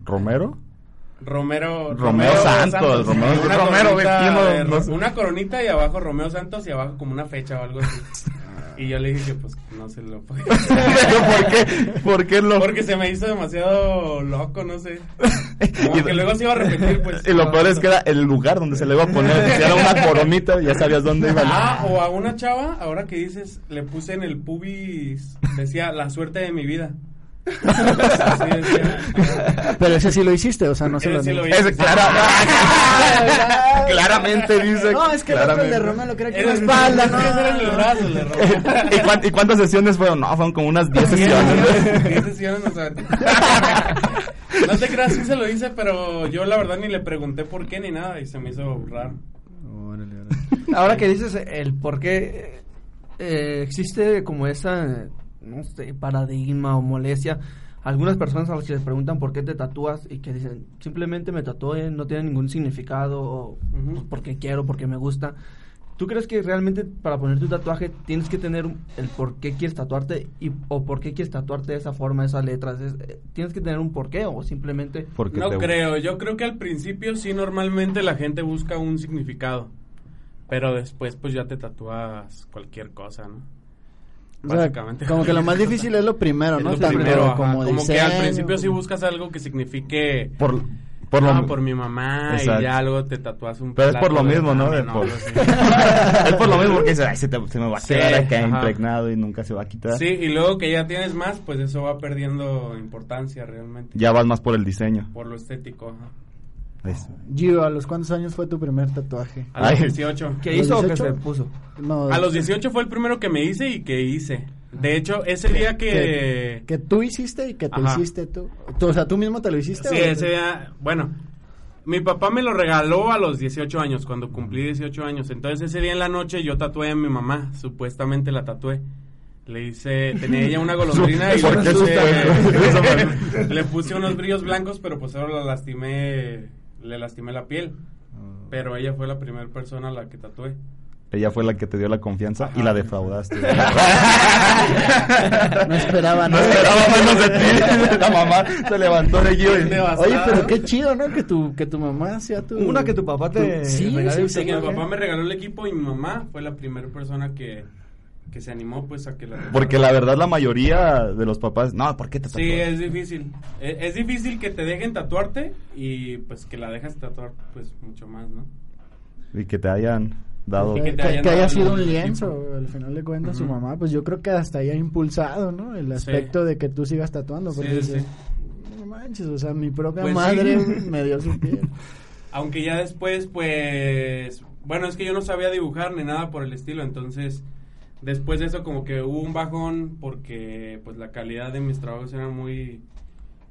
¿Romero? Romero Romeo Santos, Romeo- Romero, coronita ¿quién no- de- no sé? una coronita y abajo Romeo Santos y abajo como una fecha o algo así. Y yo le dije que pues no se lo podía hacer. ¿Por qué? ¿Por qué lo...? Porque se me hizo demasiado loco, no sé. Como que luego se iba a repetir, pues. Y lo peor es que era el lugar donde se le iba a poner. Si era una coronita, ya sabías dónde iba. Ah, o a una chava, ahora que dices, le puse en el pubis, decía, la suerte de mi vida. Pero ese sí lo hiciste, o sea, no se Ese lo sí lo niegas. hice. Ese clara- claramente dice. No, es que el otro, el de claramente. Romeo, lo cree que Era la el- espalda, es que ese era en el ¿no? brazo, le robé. ¿Y, cuán- y cuántas sesiones fueron? No, fueron como unas 10 sesiones. Diez sesiones, o sea, No te creas, sí se lo hice, pero yo la verdad ni le pregunté por qué ni nada y se me hizo raro. Ahora que dices el por qué eh, existe como esa, no sé, paradigma o molestia. Algunas personas a las que les preguntan por qué te tatúas y que dicen, simplemente me tatué, no tiene ningún significado, o pues, porque quiero, porque me gusta. ¿Tú crees que realmente para ponerte un tatuaje tienes que tener un- el por qué quieres tatuarte y, o por qué quieres tatuarte de esa forma, esas letras? Es- eh, ¿Tienes que tener un porqué o simplemente... Porque No te- creo, yo creo que al principio sí normalmente la gente busca un significado, pero después pues ya te tatúas cualquier cosa, ¿no? O sea, Básicamente. como que lo más difícil es lo primero, Es ¿no? lo Tanto primero, ajá, como, como que al principio sí como- buscas algo que signifique Por, por ah, lo por mi mamá Exacto. y ya luego te tatúas un Pero es por lo de mismo, ¿no? ramen De o por- es por lo mismo porque dices, "Ay, se, te- se me va a Sí, quedar acá ajá. impregnado y nunca se va a quitar. Sí, y luego que ya tienes más, pues eso va perdiendo importancia realmente. Ya vas más por el diseño. Por lo estético, ajá. Es- Gio, ¿a los cuántos años fue tu primer tatuaje? A los Ay. 18. ¿Qué ¿A los hizo o qué 18? se puso? No, A los 18 fue el primero que me hice y que hice. De hecho, ese día que... que tú hiciste y que te Ajá. hiciste tú. tú. O sea, ¿tú mismo te lo hiciste? Sí, o- ese día... Bueno, mi papá me lo regaló a los 18 años, cuando cumplí 18 años. Entonces ese día en la noche yo tatué a mi mamá, supuestamente la tatué. Le hice, tenía ella una golondrina y ¿Por le puse, le puse unos brillos blancos, pero pues ahora la lastimé, le lastimé la piel. Pero ella fue la primera persona a la que tatué. Ella fue la que te dio la confianza y la defraudaste. No esperaba No nada. esperaba menos de ti. La mamá se levantó de y... Oye, pero qué chido, ¿no? Que tu, que tu mamá sea tu... Una que tu papá te Sí, sí, sí, que mi papá me regaló el equipo y mi mamá fue la primera persona que, que se animó pues a que la Porque la verdad la mayoría de los papás... No, ¿por qué te Sí, tatúas? es difícil. E- Es, difícil que te dejen tatuarte y pues que la dejas tatuar pues mucho más, ¿no? Y que te hayan dado... Y Que, hayan que haya sido un lienzo, al final de cuentas, su Ujú. mamá, pues yo creo que hasta ahí ha impulsado, ¿no? El aspecto de que tú sigas tatuando, porque Sí, dices, sí. no manches, o sea, mi propia Pues madre sí. me dio su piel. Aunque ya después pues... Bueno, es que yo no sabía dibujar ni nada por el estilo, entonces... Después de eso como que hubo un bajón porque pues la calidad de mis trabajos era muy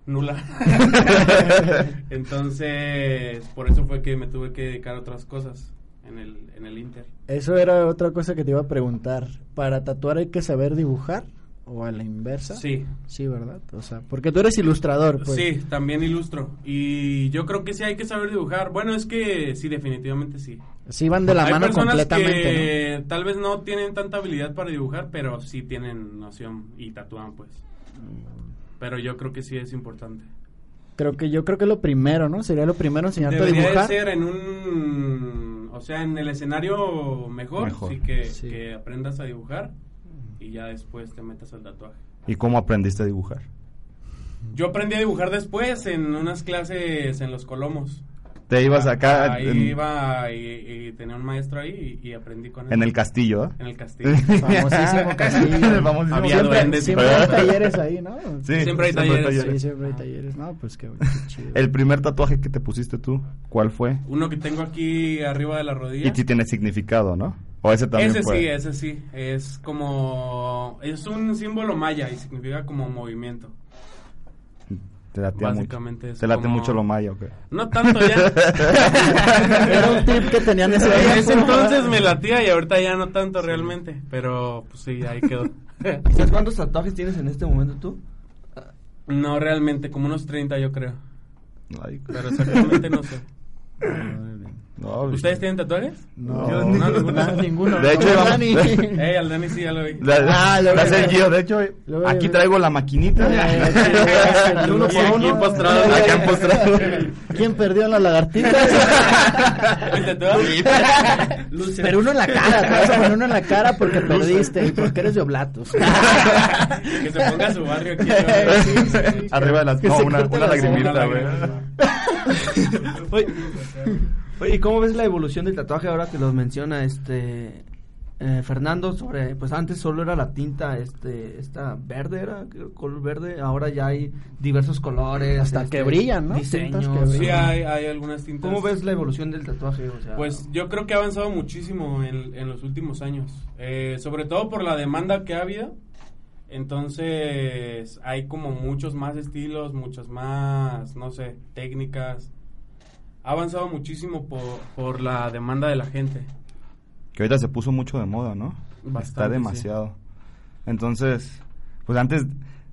nula. entonces, por eso fue que me tuve que dedicar a otras cosas en el, en el Inter. Eso era otra cosa que te iba a preguntar. ¿Para tatuar hay que saber dibujar? ¿O a la inversa? Sí. Sí, ¿verdad? O sea, porque tú eres ilustrador, pues. Sí, también ilustro. Y yo creo que sí hay que saber dibujar. Bueno, es que sí, definitivamente sí. Sí van de la hay mano personas completamente, que tal vez no tienen tanta habilidad para dibujar, pero sí tienen noción y tatúan, pues. Pero yo creo que sí es importante. Creo que yo creo que lo primero, ¿no? Sería lo primero enseñarte Debería a de dibujar. ser en un... O sea, en el escenario mejor, Mejor. sí, que, Sí. que aprendas a dibujar y ya después te metas al tatuaje. ¿Y cómo aprendiste a dibujar? Yo aprendí a dibujar después en unas clases en los Colomos. Te ibas acá Ahí en- iba y, y tenía un maestro ahí y, y aprendí con él. En el castillo, ¿eh? En el castillo. Famosísimo castillo. Famosísimo Había siempre, duendes siempre hay talleres ahí, ¿no? Sí, Siempre hay talleres. Sí, siempre hay talleres. No, pues qué, qué chido. El primer tatuaje que te pusiste tú, ¿cuál fue? Uno que tengo aquí arriba de la rodilla. Y sí tiene significado, ¿no? O ese también ese sí, ese sí. Es como. Es un símbolo maya y significa como movimiento. Te latea Básicamente mucho. es Te late como- mucho lo maya, ¿o qué? No tanto ya. Era un tip que tenían ese En ese entonces me latía y ahorita ya no tanto realmente. Pero pues sí, ahí quedó. ¿Y ¿Sabes cuántos tatuajes tienes en este momento tú? No realmente, como unos 30 yo creo. Ay, Pero exactamente no sé. no, ¿Ustedes tienen tatuajes? No, Yo no, ninguno. ninguno. De hecho, vamos- Dani. Ey, al Dani sí ya lo vi. La- Ah, lo la el Gio. De hecho, Lo aquí lo traigo la maquinita. Eh, uno por uno. postrado. Acá postrado. ¿Quién perdió en la lagartija? Pero uno en la cara, te vas a poner uno en la cara porque perdiste y porque eres de Oblatos. Que se ponga su barrio aquí. Sí, sí, sí. Arriba de las. No, una, una lagrimita, güey. Oye, ¿y cómo ves la evolución del tatuaje ahora que los menciona este eh, Fernando sobre pues antes solo era la tinta este esta verde era color verde, ahora ya hay diversos colores, Hasta este, que brillan, ¿no? Diseños. Sí, hay, hay algunas tintas. ¿Cómo ves la evolución del tatuaje? O sea, Pues yo creo que ha avanzado muchísimo en, en los últimos años, Eh, sobre todo por la demanda que ha habido. Entonces hay como muchos más estilos, muchas más, no sé, técnicas. Ha avanzado muchísimo por, por la demanda de la gente. Que ahorita se puso mucho de moda, ¿no? Bastante, Está demasiado. Entonces, pues antes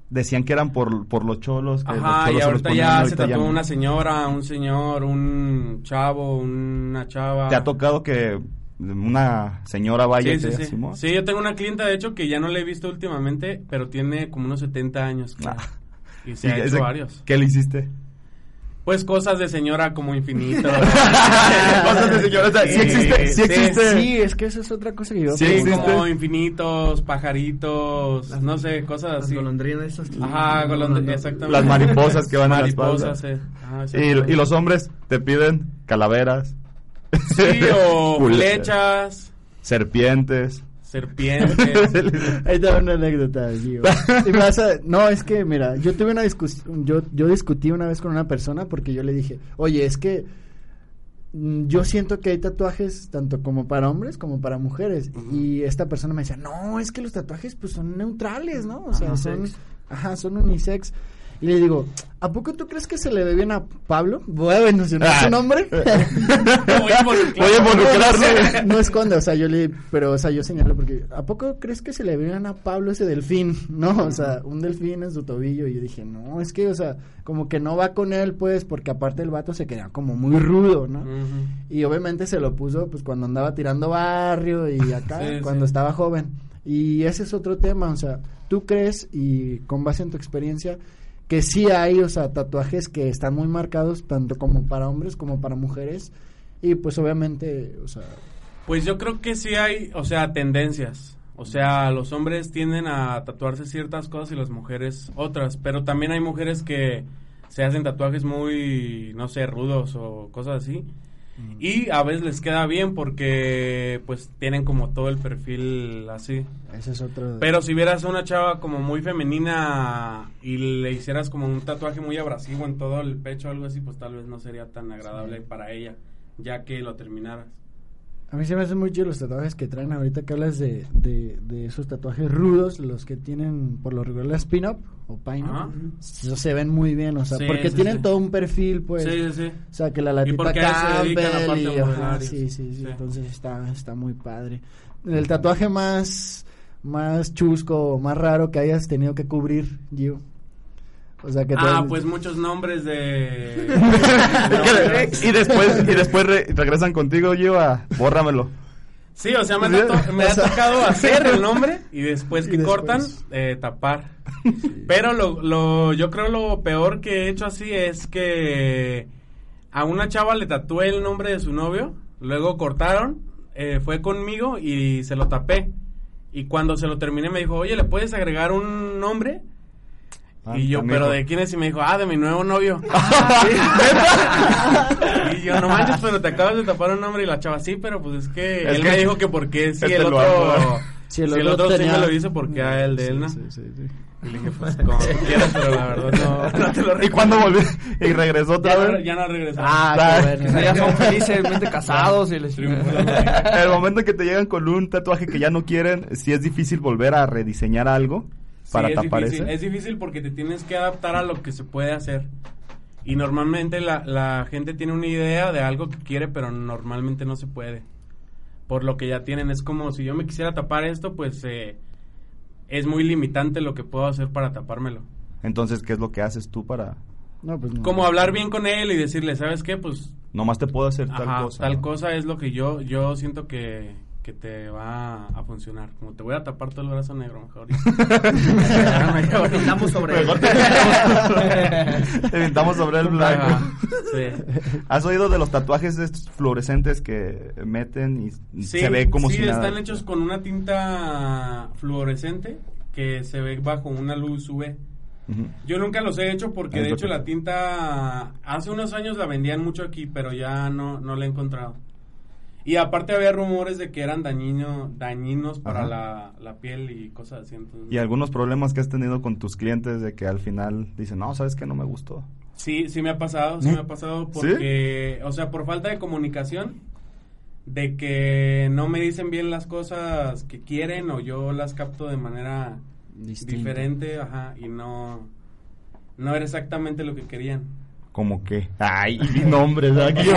decían que eran por, por los cholos. Que los Ajá, cholos y ahorita ponían, ya se tatuó una señora, un señor, un chavo, una chava. ¿Te ha tocado que una señora vaya y Sí, te sí, sí. Sí, yo tengo una clienta, de hecho, que ya no la he visto últimamente, pero tiene como unos 70 años. creo. Y se ¿Y ha hecho varios. ¿Qué le hiciste? Pues cosas de señora como infinito. Cosas de señora, o sea, sí existe, sí existe. Sí, es que esa es otra cosa que yo Sí, Sí, existe. como infinitos, pajaritos, no sé, cosas las así. golondrinas esas. Ajá, golondrinas, exactamente. Las mariposas que van a la Mariposas, eh. Ajá, Y, y los hombres te piden calaveras. Sí, o flechas, Serpientes. Serpientes. Ahí te va una anécdota, Gio. Y me vas a- No, es que, mira, yo tuve una discusión, yo, yo discutí una vez con una persona porque yo le dije, oye, es que mm, yo siento que hay tatuajes tanto como para hombres como para mujeres. Y esta persona me decía, no, es que los tatuajes pues son neutrales, ¿no? O sea, son, Unisex. ajá, son unisex. Y le digo, ¿a poco tú crees que se le ve bien a Pablo? Voy a mencionar Ah. su nombre. Voy a involucrar. Voy a involucrarlo. No, no esconde, o sea, yo le, pero, o sea, yo señalo porque, ¿a poco crees que se le veían a Pablo ese delfín? No, o sea, un delfín en su tobillo, y yo dije, no, es que, o sea, como que no va con él, pues, porque aparte el vato se queda como muy rudo, ¿no? Y obviamente se lo puso, pues, cuando andaba tirando barrio y acá, Sí, cuando sí. estaba joven. Y ese es otro tema, o sea, ¿tú crees, y con base en tu experiencia, que sí hay, o sea, tatuajes que están muy marcados, tanto como para hombres como para mujeres? Y pues obviamente, o sea, Pues yo creo que sí hay, o sea, tendencias. O sea, los hombres tienden a tatuarse ciertas cosas y las mujeres otras. Pero también hay mujeres que se hacen tatuajes muy, no sé, rudos o cosas así. Y a veces les queda bien porque pues tienen como todo el perfil así. ese es otro... Pero si vieras a una chava como muy femenina y le hicieras como un tatuaje muy abrasivo en todo el pecho o algo así, pues tal vez no sería tan agradable para ella, ya que lo terminaras. A mí se me hacen muy chidos los tatuajes que traen ahorita que hablas de, de, de esos tatuajes rudos, los que tienen por lo regular la spin-up o pine-up. Se ven muy bien, o sea, Sí, porque sí, tienen sí. todo un perfil, pues. Sí, sí. O sea, que la latita Campbell y, ajá, sí, sí, Sí. entonces está, está muy padre. El tatuaje más, más chusco, más raro que hayas tenido que cubrir, Gio. O sea, que Ah, pues muchos nombres de... y después, y después re- regresan contigo, yo a bórramelo. Sí, o sea, me, ha tocado- me ha tocado hacer el nombre y después que Y después. cortan, eh, tapar. Pero lo, lo, yo creo lo peor que he hecho así es que a una chava le tatué el nombre de su novio, luego cortaron, eh, fue conmigo y se lo tapé. Y cuando se lo terminé me dijo, oye, ¿le puedes agregar un nombre? Ah, y yo, pero ¿de quién es? Y me dijo, ah, de mi nuevo novio. y yo, no manches, pero te acabas de tapar un nombre. Y la chava, sí, pero pues es que Es él que me dijo que por qué si este el otro... amo. Si el otro, sí me lo dice, ¿por qué a él de él no? Y le dije, pues como tú quieras, pero la verdad no, no te lo ¿Y cuándo volvió? ¿Y regresó otra Ya no, vez? ya no regresó. Ah, qué bueno. Ya son felizmente casados y les El momento en que te llegan con un tatuaje que ya no quieren, si es difícil volver a rediseñar algo para sí, es tapar difícil, ese. Es difícil porque te tienes que adaptar a lo que se puede hacer. Y normalmente la, la gente tiene una idea de algo que quiere, pero normalmente no se puede. Por lo que ya tienen, es como si yo me quisiera tapar esto, pues eh, es muy limitante lo que puedo hacer para tapármelo. Entonces, ¿qué es lo que haces tú para...? No, pues no. Como hablar bien con él y decirle, ¿sabes qué? Pues Nomás te puedo hacer tal Ajá, cosa. tal ¿no? cosa es lo que yo yo siento que, que te va a funcionar. Como te voy a tapar todo el brazo negro, mejor. Pintamos sobre él. Te pintamos- te sobre el blanco. Ajá, sí. ¿Has oído de los tatuajes estos fluorescentes que meten y Sí, se ve como sí, si nada? están hechos con una tinta fluorescente que se ve bajo una luz UV. Yo nunca los he hecho porque de hecho la tinta hace unos años la vendían mucho aquí, pero ya no, no la he encontrado. Y aparte había rumores de que eran dañino, dañinos para la, la piel y cosas así. Entonces, Y algunos problemas que has tenido con tus clientes de que al final dicen, no, ¿sabes qué? No me gustó. Sí, sí me ha pasado, sí ¿Eh? me ha pasado porque, o sea, por falta de comunicación, de que no me dicen bien las cosas que quieren o yo las capto de manera diferente, ajá, y no, no era exactamente lo que querían. Como que, ay, y di nombres, ¿verdad, Gio?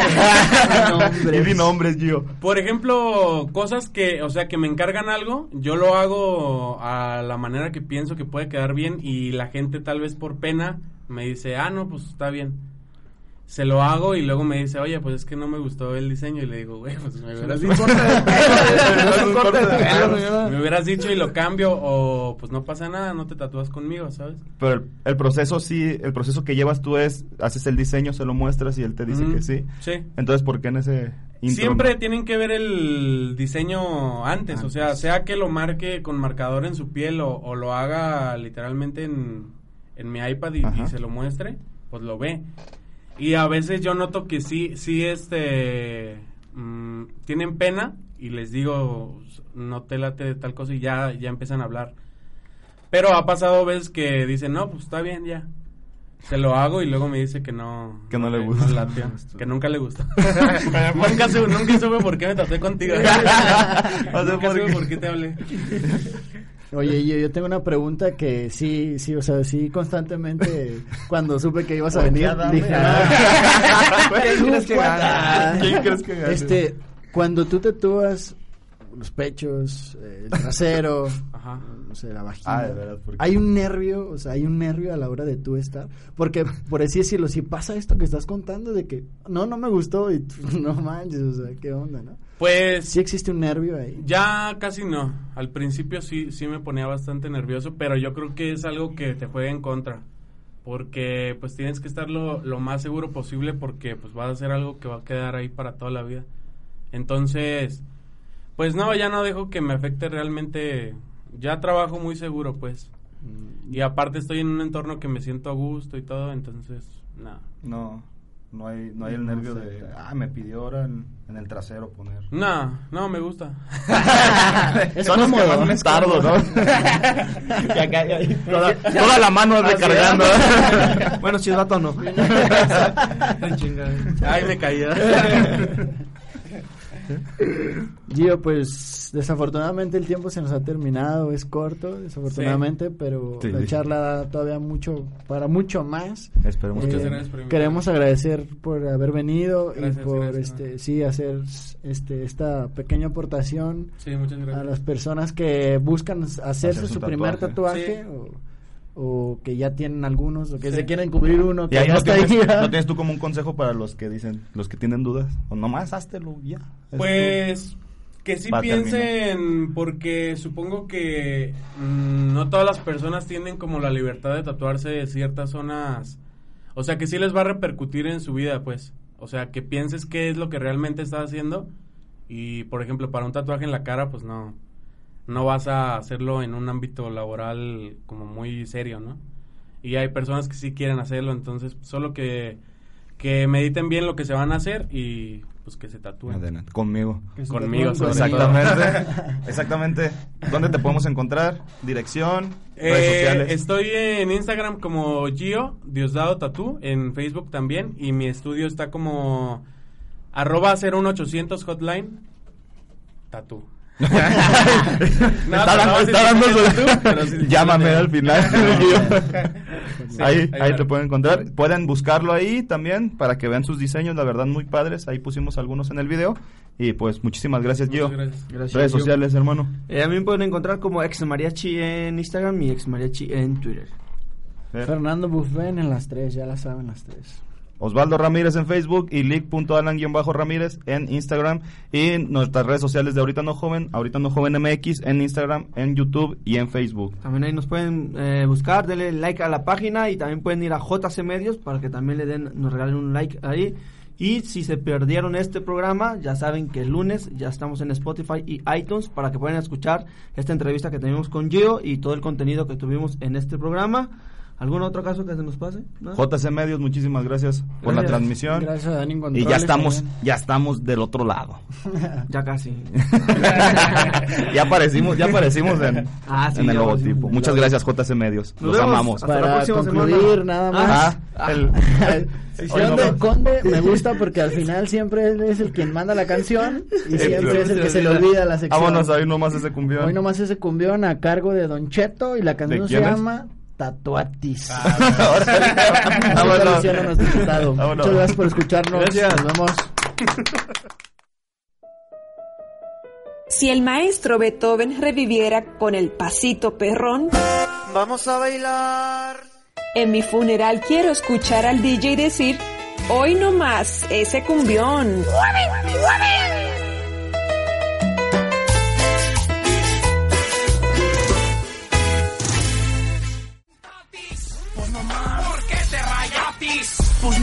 Nombres. Y di nombres, Gio. Por ejemplo, cosas que, o sea, que me encargan algo, yo lo hago a la manera que pienso que puede quedar bien y la gente tal vez por pena me dice, ah, no, pues está bien. Se lo hago y luego me dice, oye, pues es que no me gustó el diseño y le digo, güey, pues me hubieras dicho. me hubieras dicho y lo cambio o pues no pasa nada, no te tatúas conmigo, ¿sabes? Pero el, el proceso sí, el proceso que llevas tú es, haces el diseño, se lo muestras y él te dice que sí. sí. Entonces, ¿por qué en ese intro Siempre tienen que ver el diseño antes, o sea, sea que lo marque con marcador en su piel o, o lo haga literalmente en, en mi iPad y, y se lo muestre, pues lo ve. Y a veces yo noto que sí, sí, este, mm, tienen pena y les digo, no te late tal cosa y ya, ya empiezan a hablar. Pero ha pasado veces que dicen, no, pues está bien, ya. Se lo hago y luego me dice que no. Que no le que gusta. que nunca le gustó. nunca, supe, nunca supe por qué me tatué contigo. O sea, nunca ¿por supe por qué te hablé. Oye, yo, yo tengo una pregunta que sí, sí, o sea, sí, constantemente, cuando supe que ibas a venir, dije, ah, ¿Quién crees que ¿cuánta? gana? ¿Quién crees que gane? Este, cuando tú tatúas los pechos, eh, el trasero, Ajá. no sé, la vagina, Ah, de hay un nervio, o sea, hay un nervio a la hora de tú estar, porque, por así decirlo, si pasa esto que estás contando de que, no, no me gustó y tú, no manches, o sea, qué onda, ¿no? Pues Sí existe un nervio ahí. ya casi no. Al principio sí, sí me ponía bastante nervioso, pero yo creo que es algo que te juega en contra. Porque pues tienes que estar lo, lo más seguro posible porque pues vas a hacer algo que va a quedar ahí para toda la vida. Entonces, pues no, ya no dejo que me afecte realmente. Ya trabajo muy seguro pues. Y aparte estoy en un entorno que me siento a gusto y todo, entonces, nada. No, no hay, no hay el nervio de, ah, me pidió ahora en, en el trasero poner. No, no, me gusta. Son los que más me tardo, ¿no? Acá, toda la mano recargando. bueno, si es vato no. Ay, me caía. Gio, pues desafortunadamente el tiempo se nos ha terminado, es corto, desafortunadamente, pero Sí. la charla da todavía mucho, para mucho más. Esperemos Muchas que... gracias por. Queremos agradecer por haber venido Gracias, y por gracias, este sí hacer este esta pequeña aportación Sí, a las personas que buscan hacerse Hacer su su primer tatuaje. tatuaje o, o que ya tienen algunos o que Sí. se quieren cubrir uno Y que ahí ya no está tienes, ahí. ¿no tienes tú como un consejo para los que dicen, los que tienen dudas? O nomás háztelo, ya. Es Pues que sí Va, piensen, porque supongo que mm, no todas las personas tienen como la libertad de tatuarse de ciertas zonas. O sea, que sí les va a repercutir en su vida, pues. O sea, que pienses qué es lo que realmente estás haciendo. Y, por ejemplo, para un tatuaje en la cara, pues no, no vas a hacerlo en un ámbito laboral como muy serio, ¿no? y hay personas que sí quieren hacerlo, entonces solo que, que mediten bien lo que se van a hacer y pues que se tatúen. Adelante, Conmigo. Se Conmigo, sobre Exactamente. Exactamente. ¿Dónde te podemos encontrar? Dirección, redes Eh, sociales. estoy en Instagram como Gio, Diosdado Tatú, en Facebook también, y mi estudio está como arroba 01800 hotline tatú. No, está dando, no, está dando su- pero Llámame al final. Sí, ahí, ahí te pueden encontrar. Pueden buscarlo ahí también para que vean sus diseños, la verdad muy padres. Ahí pusimos algunos en el video. Y pues muchísimas gracias, Gio. Muchas gracias. Gracias, Redes Gio. sociales, hermano. Eh, a mí me pueden encontrar como ex mariachi en Instagram y ex mariachi en Twitter. Fernando Buffén en las tres, ya la saben las tres. Osvaldo Ramírez en Facebook y lick.alan-ramírez en Instagram y nuestras redes sociales de Ahorita No Joven, Ahorita No Joven MX en Instagram, en YouTube y en Facebook. También ahí nos pueden eh, buscar, denle like a la página y también pueden ir a JC Medios para que también le den, nos regalen un like ahí. Y si se perdieron este programa, ya saben que el lunes ya estamos en Spotify y iTunes para que puedan escuchar esta entrevista que tenemos con Gio y todo el contenido que tuvimos en este programa. ¿Algún otro caso que se nos pase? ¿No? JC Medios, muchísimas gracias por la transmisión. Gracias a Dani y ya estamos, también. ya estamos del otro lado. Ya casi. ya aparecimos, ya aparecimos en, Ah, sí, en el logotipo. el Muchas gracias JC Medios. Nos Los vemos. amamos. Hasta la Para próxima concluir, semana. nada más. Ah, el- Conde me gusta porque al final siempre él es el quien manda la canción y siempre es el que se le olvida la sección. Vámonos ahí nomás ese cumbión. Hoy nomás ese cumbión a cargo de Don Cheto y la canción se quién es? Tatuatis. Vámonos. Muchas gracias por escucharnos. Gracias. Nos vemos. Si el maestro Beethoven reviviera con el pasito perrón, Vamos a bailar. en mi funeral quiero escuchar al DJ decir, hoy no más ese cumbión. Pues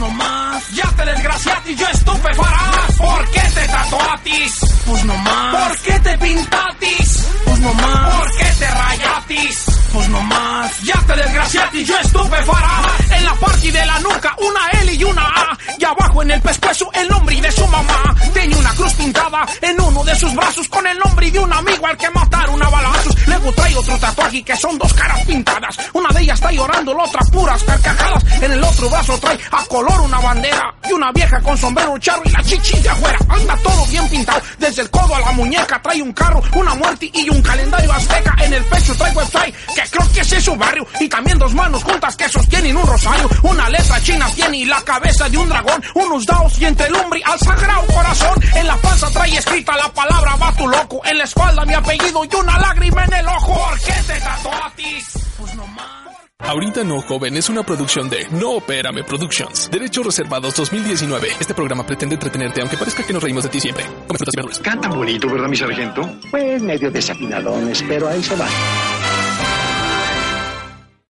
rayatis? Pues no más. Ya te desgraciatis, yo estupefarás. ¿Por qué te tatuatis? Pues no más. ¿Por qué te pintatis? Pues no más. ¿Por qué te rayatis? Pues no más. Ya te desgraciatis, yo estupefarás. En la parte de la nuca, una L y una A. Y abajo en el pescuezo, el nombre de su mamá. Tenía una cruz pintada en uno de sus brazos con el nombre de un amigo al que mataron a balazos. Luego trae otro tatuaje que son dos caras pintadas. Una de ellas está llorando, la otra puras carcajadas. En el otro brazo trae a color una bandera y una vieja con sombrero charro y la chichis de afuera. Anda todo bien pintado, desde el codo a la muñeca trae un carro, una muerte y un calendario azteca. En el pecho trae website que creo que es su barrio y también dos manos juntas que sostienen un rosario. Una letra china tiene y la cabeza de un dragón, unos dados y entre el al sagrado corazón. En la panza trae escrita la palabra va tu loco, en la espalda mi apellido y una lágrima en el ojo. ¿Por qué te tatuatis? Pues no más. Ahorita No Joven es una producción de No Opérame Productions. Derechos reservados 2019. Este programa pretende entretenerte aunque parezca que nos reímos de ti siempre. Come frutas y verduras. Cantan bonito, ¿verdad, mi sargento? Pues medio desafinadones, pero ahí se van.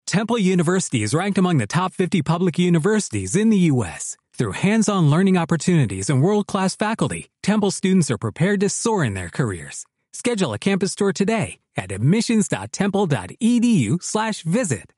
Temple University is ranked among the top 50 public universities in the U.S. Through hands-on learning opportunities and world-class faculty, Temple students are prepared to soar in their careers. Schedule a campus tour today at admissions.temple.edu/visit.